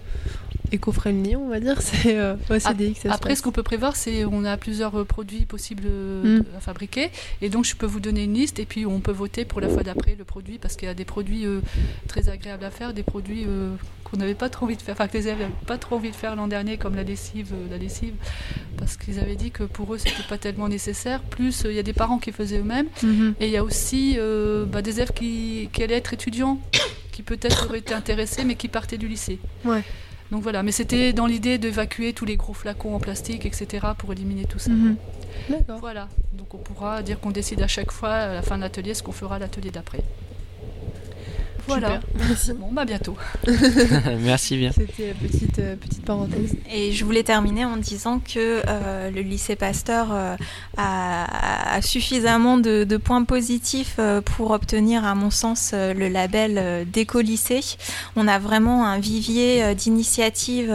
éco-friendly, on va dire. C'est euh, se Après, ce qu'on peut prévoir, c'est on a plusieurs euh, produits possibles Mm. à fabriquer, et donc je peux vous donner une liste, et puis on peut voter pour la fois d'après le produit, parce qu'il y a des produits euh, très agréables à faire, des produits euh, qu'on n'avait pas trop envie de faire, enfin que les élèves n'avaient pas trop envie de faire l'an dernier, comme la lessive, la lessive, parce qu'ils avaient dit que pour eux c'était pas tellement nécessaire. Plus il y a des parents qui faisaient eux-mêmes, Mhm. et il y a aussi bah, des élèves qui, qui allaient être étudiants, qui peut-être auraient été intéressés, mais qui partaient du lycée. Ouais. Donc voilà, mais c'était dans l'idée d'évacuer tous les gros flacons en plastique, etc., pour éliminer tout ça. Mhm. D'accord. Voilà, donc on pourra dire qu'on décide à chaque fois, à la fin de l'atelier, ce qu'on fera à l'atelier d'après. Voilà. Merci. Bon, bah à bientôt. Merci bien. C'était petite, euh, petite parenthèse. Et je voulais terminer en disant que euh, le lycée Pasteur euh, a, a suffisamment de, de points positifs euh, pour obtenir, à mon sens, euh, le label euh, d'éco-lycée. On a vraiment un vivier euh, d'initiatives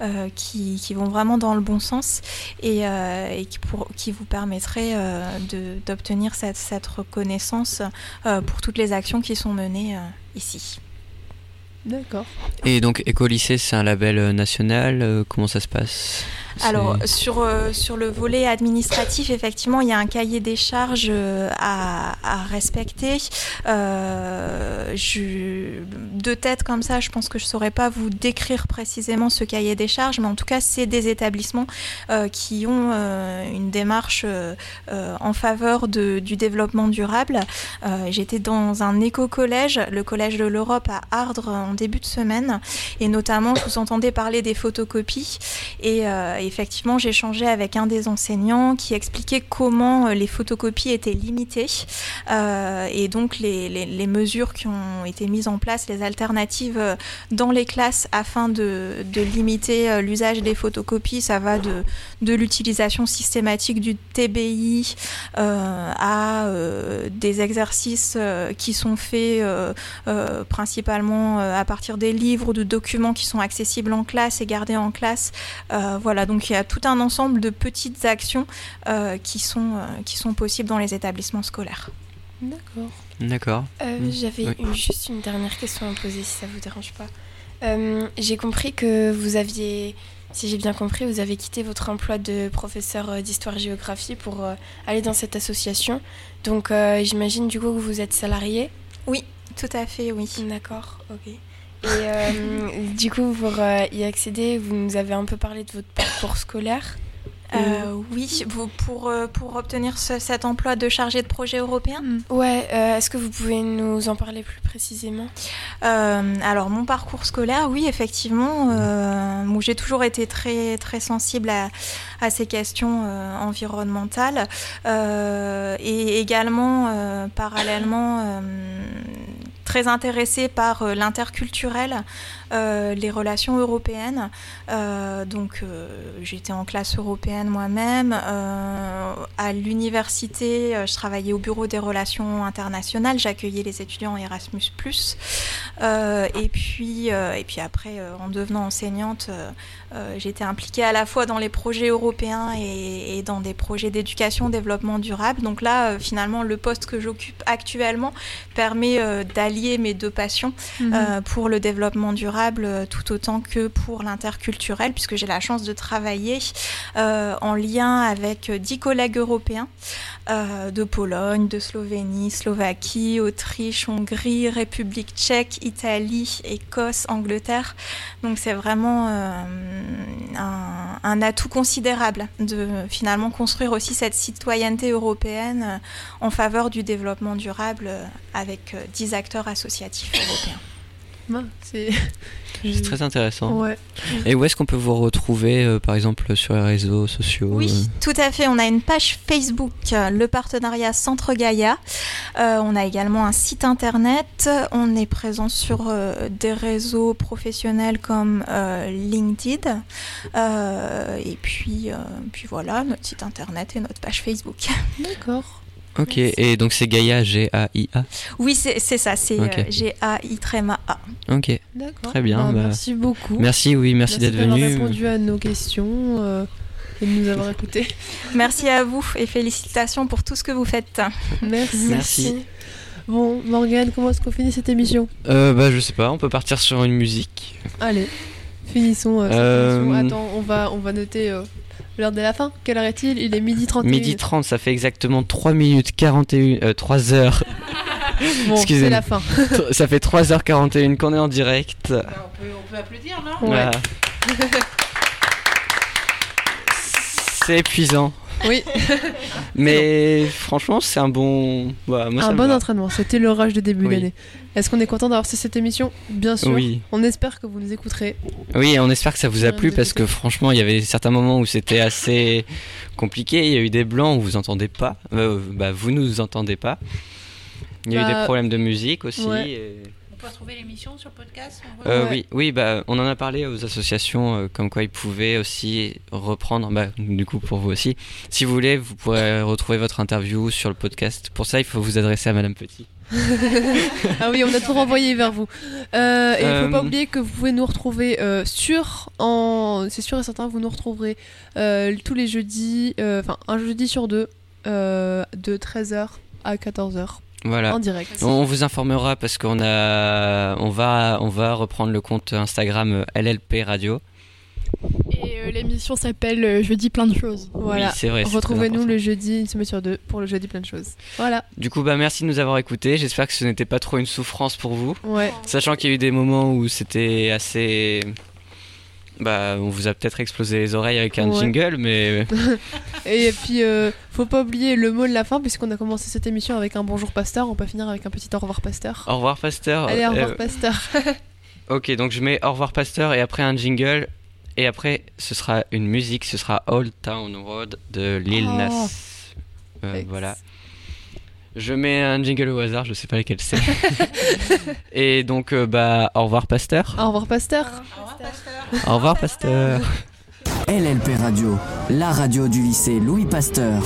euh, qui, qui vont vraiment dans le bon sens et, euh, et qui, pour- qui vous permettraient euh, de- d'obtenir cette, cette reconnaissance euh, pour toutes les actions qui sont menées euh, ici. D'accord. Et donc Éco-lycée, c'est un label euh, national. euh, comment ça se passe? Alors sur, euh, sur le volet administratif, effectivement, il y a un cahier des charges à, à respecter. Euh, je, de tête comme ça, je pense que je ne saurais pas vous décrire précisément ce cahier des charges, mais en tout cas, c'est des établissements euh, qui ont euh, une démarche en faveur de- du développement durable. Euh, J'étais dans un éco-collège, le Collège de l'Europe à Ardres début de semaine, et notamment, vous entendais parler des photocopies. Et euh, effectivement, échangé avec un des enseignants qui expliquait comment euh, les photocopies étaient limitées euh, et donc les, les- mesures qui ont été mises en place, les alternatives euh, dans les classes afin de, de limiter l'usage des photocopies. Ça va de, de l'utilisation systématique du TBI à des exercices qui sont faits principalement euh, à partir des livres ou de documents qui sont accessibles en classe et gardés en classe. Euh, voilà, donc il y a tout un ensemble de petites actions euh, qui, sont, euh, qui sont possibles dans les établissements scolaires. D'accord. D'accord. J'avais Oui. une- juste une dernière question à poser si ça vous dérange pas. Euh, j'ai compris que vous aviez, si j'ai bien compris, vous avez quitté votre emploi de professeur d'histoire-géographie pour euh, aller dans cette association. Donc euh, j'imagine du coup que vous êtes salarié? Oui, tout à fait, oui. D'accord, ok. Et euh, du coup, pour euh, y accéder, vous nous avez un peu parlé de votre parcours scolaire. Euh, oui, vous- pour, pour obtenir ce- cet emploi de chargé de projet européen Ouais, euh, est-ce que vous pouvez nous en parler plus précisément? Euh, alors mon parcours scolaire, oui effectivement, j'ai toujours été très très sensible à, à ces questions environnementales. Et également parallèlement très intéressée par euh, l'interculturel, euh, les relations européennes. Euh, donc euh, j'étais en classe européenne moi-même. À l'université, je travaillais au bureau des relations internationales. J'accueillais les étudiants Erasmus+. Et puis et puis après, en devenant enseignante, j'étais impliquée à la fois dans les projets européens et, et dans des projets d'éducation, développement durable. Donc là, finalement, le poste que j'occupe actuellement permet d'allier mes deux passions Mhm. pour le développement durable euh, tout autant que pour l'interculturel, puisque j'ai la chance de travailler euh, en lien avec dix collègues européens euh, de Pologne, de Slovénie, Slovaquie, Autriche, Hongrie, République tchèque, Italie, Écosse, Angleterre. Donc c'est vraiment euh, un, un atout considérable de finalement construire aussi cette citoyenneté européenne euh, en faveur du développement durable euh, avec euh, 10 acteurs associatifs européens. Ouais, c'est très intéressant. Ouais. Et où est-ce qu'on peut vous retrouver, euh, par exemple, sur les réseaux sociaux Oui, euh tout à fait. On a une page Facebook, le partenariat Centre Gaïa. Euh, on a également un site internet. On est présent sur euh, des réseaux professionnels comme euh, LinkedIn. Euh, et puis, euh, puis voilà, notre site internet et notre page Facebook. D'accord. Ok, et donc c'est Gaïa, G-A-I-A. Oui, c'est c'est ça, c'est euh, G-A-I tréma A. Ok. D'accord. Très bien. Bah, bah, Merci beaucoup. Merci, oui, merci, d'être d'avoir venu. répondu à nos questions euh, et de nous avoir écoutés. Merci à vous et félicitations pour tout ce que vous faites. Merci. Merci. Bon, Morgane, comment est-ce qu'on finit cette émission? Euh, bah, je sais pas, on peut partir sur une musique. Allez, finissons euh, cette Euh, émission. Attends, on va, on va noter euh, l'heure de la fin. Quelle heure est-il? Il est midi 31. Midi 30, ça fait exactement 3 minutes 41, euh, 3 heures. Bon, Excusez-moi. c'est la fin. ça fait 3h41 qu'on est en direct. On peut applaudir, non? Voilà. C'est épuisant. Oui. Mais franchement, c'est un bon. Moi, ça un bon entraînement, c'était l'orage de début Oui. d'année. Est-ce qu'on est content d'avoir fait cette émission? Bien sûr. Oui. On espère que vous nous écouterez. Oui, on espère que ça vous a plu parce que franchement, il y avait certains moments où c'était assez compliqué. Il y a eu des blancs où vous entendez pas. Euh, bah, vous nous entendez pas. Il y a eu Bah, des problèmes de musique aussi. ouais. et- On peut retrouver l'émission sur podcast Euh, Ouais. Oui, oui bah, on en a parlé aux associations, euh, comme quoi ils pouvaient aussi reprendre, bah, du coup pour vous aussi. Si vous voulez, vous pourrez retrouver votre interview sur le podcast. Pour ça, il faut vous adresser à Madame Petit. ah oui, on a tout renvoyé vers vous. Euh, et il faut Euh, pas oublier que vous pouvez nous retrouver euh, sur, en, c'est sûr et certain, vous nous retrouverez euh, tous les jeudis, euh, enfin un jeudi sur deux, euh, de 13h à 14h. Voilà. En direct. On vous informera parce qu'on a, on va, on va reprendre le compte Instagram euh, LLP Radio. Et euh, l'émission s'appelle euh, Jeudi plein de choses. Voilà. Oui, c'est vrai, Retrouvez-nous le jeudi, une semaine sur deux, pour le jeudi plein de choses. Voilà. Du coup, bah merci de nous avoir écoutés. J'espère que ce n'était pas trop une souffrance pour vous. Ouais. Sachant qu'il y a eu des moments où c'était assez. Bah, on vous a peut-être explosé les oreilles avec un Ouais. jingle, mais. Et puis, euh, faut pas oublier le mot de la fin, puisqu'on a commencé cette émission avec un bonjour pasteur, on peut finir avec un petit au revoir pasteur. Au revoir, Pasteur. Allez, au revoir Euh, pasteur. Ok, donc je mets Au revoir Pasteur et après un jingle. Et après, ce sera une musique, ce sera Old Town Road de Lil Oh. Nas. Euh, voilà. Je mets un jingle au hasard, je sais pas lequel c'est. et donc, euh, bah, au revoir Pasteur. Au revoir pasteur. Au revoir Pasteur. LLP Radio, la radio du lycée Louis Pasteur.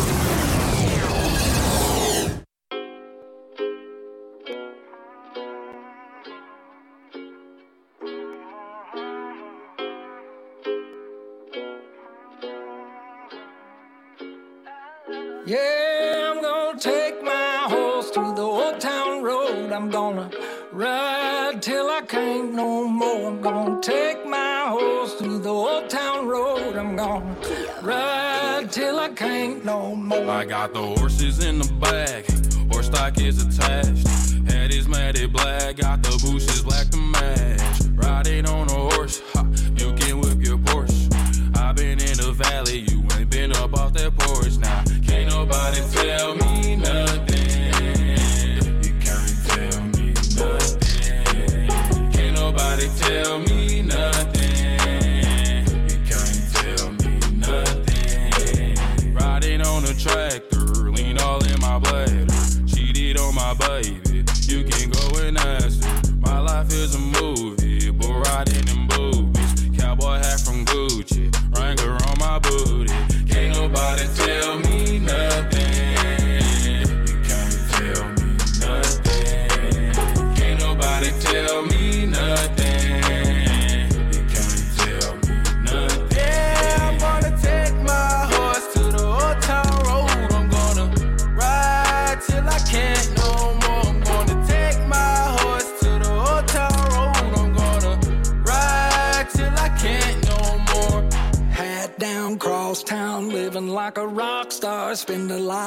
I got the horses in the back, horse stock is attached. Head is matted black, got the bushes black to match. Riding on a horse, ha, you can whip your Porsche. I've been in the valley, you ain't been up off that porch. Now, can't nobody tell me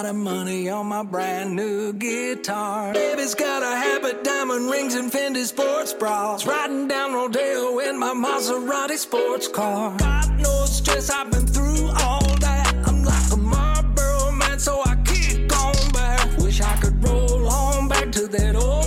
lot of money on my brand new guitar. Baby's got a habit, diamond rings, and Fendi sports bras. Riding down Rodeo in my Maserati sports car. Got no stress, I've been through all that. I'm like a Marlboro man, so I keep going back. Wish I could roll on back to that old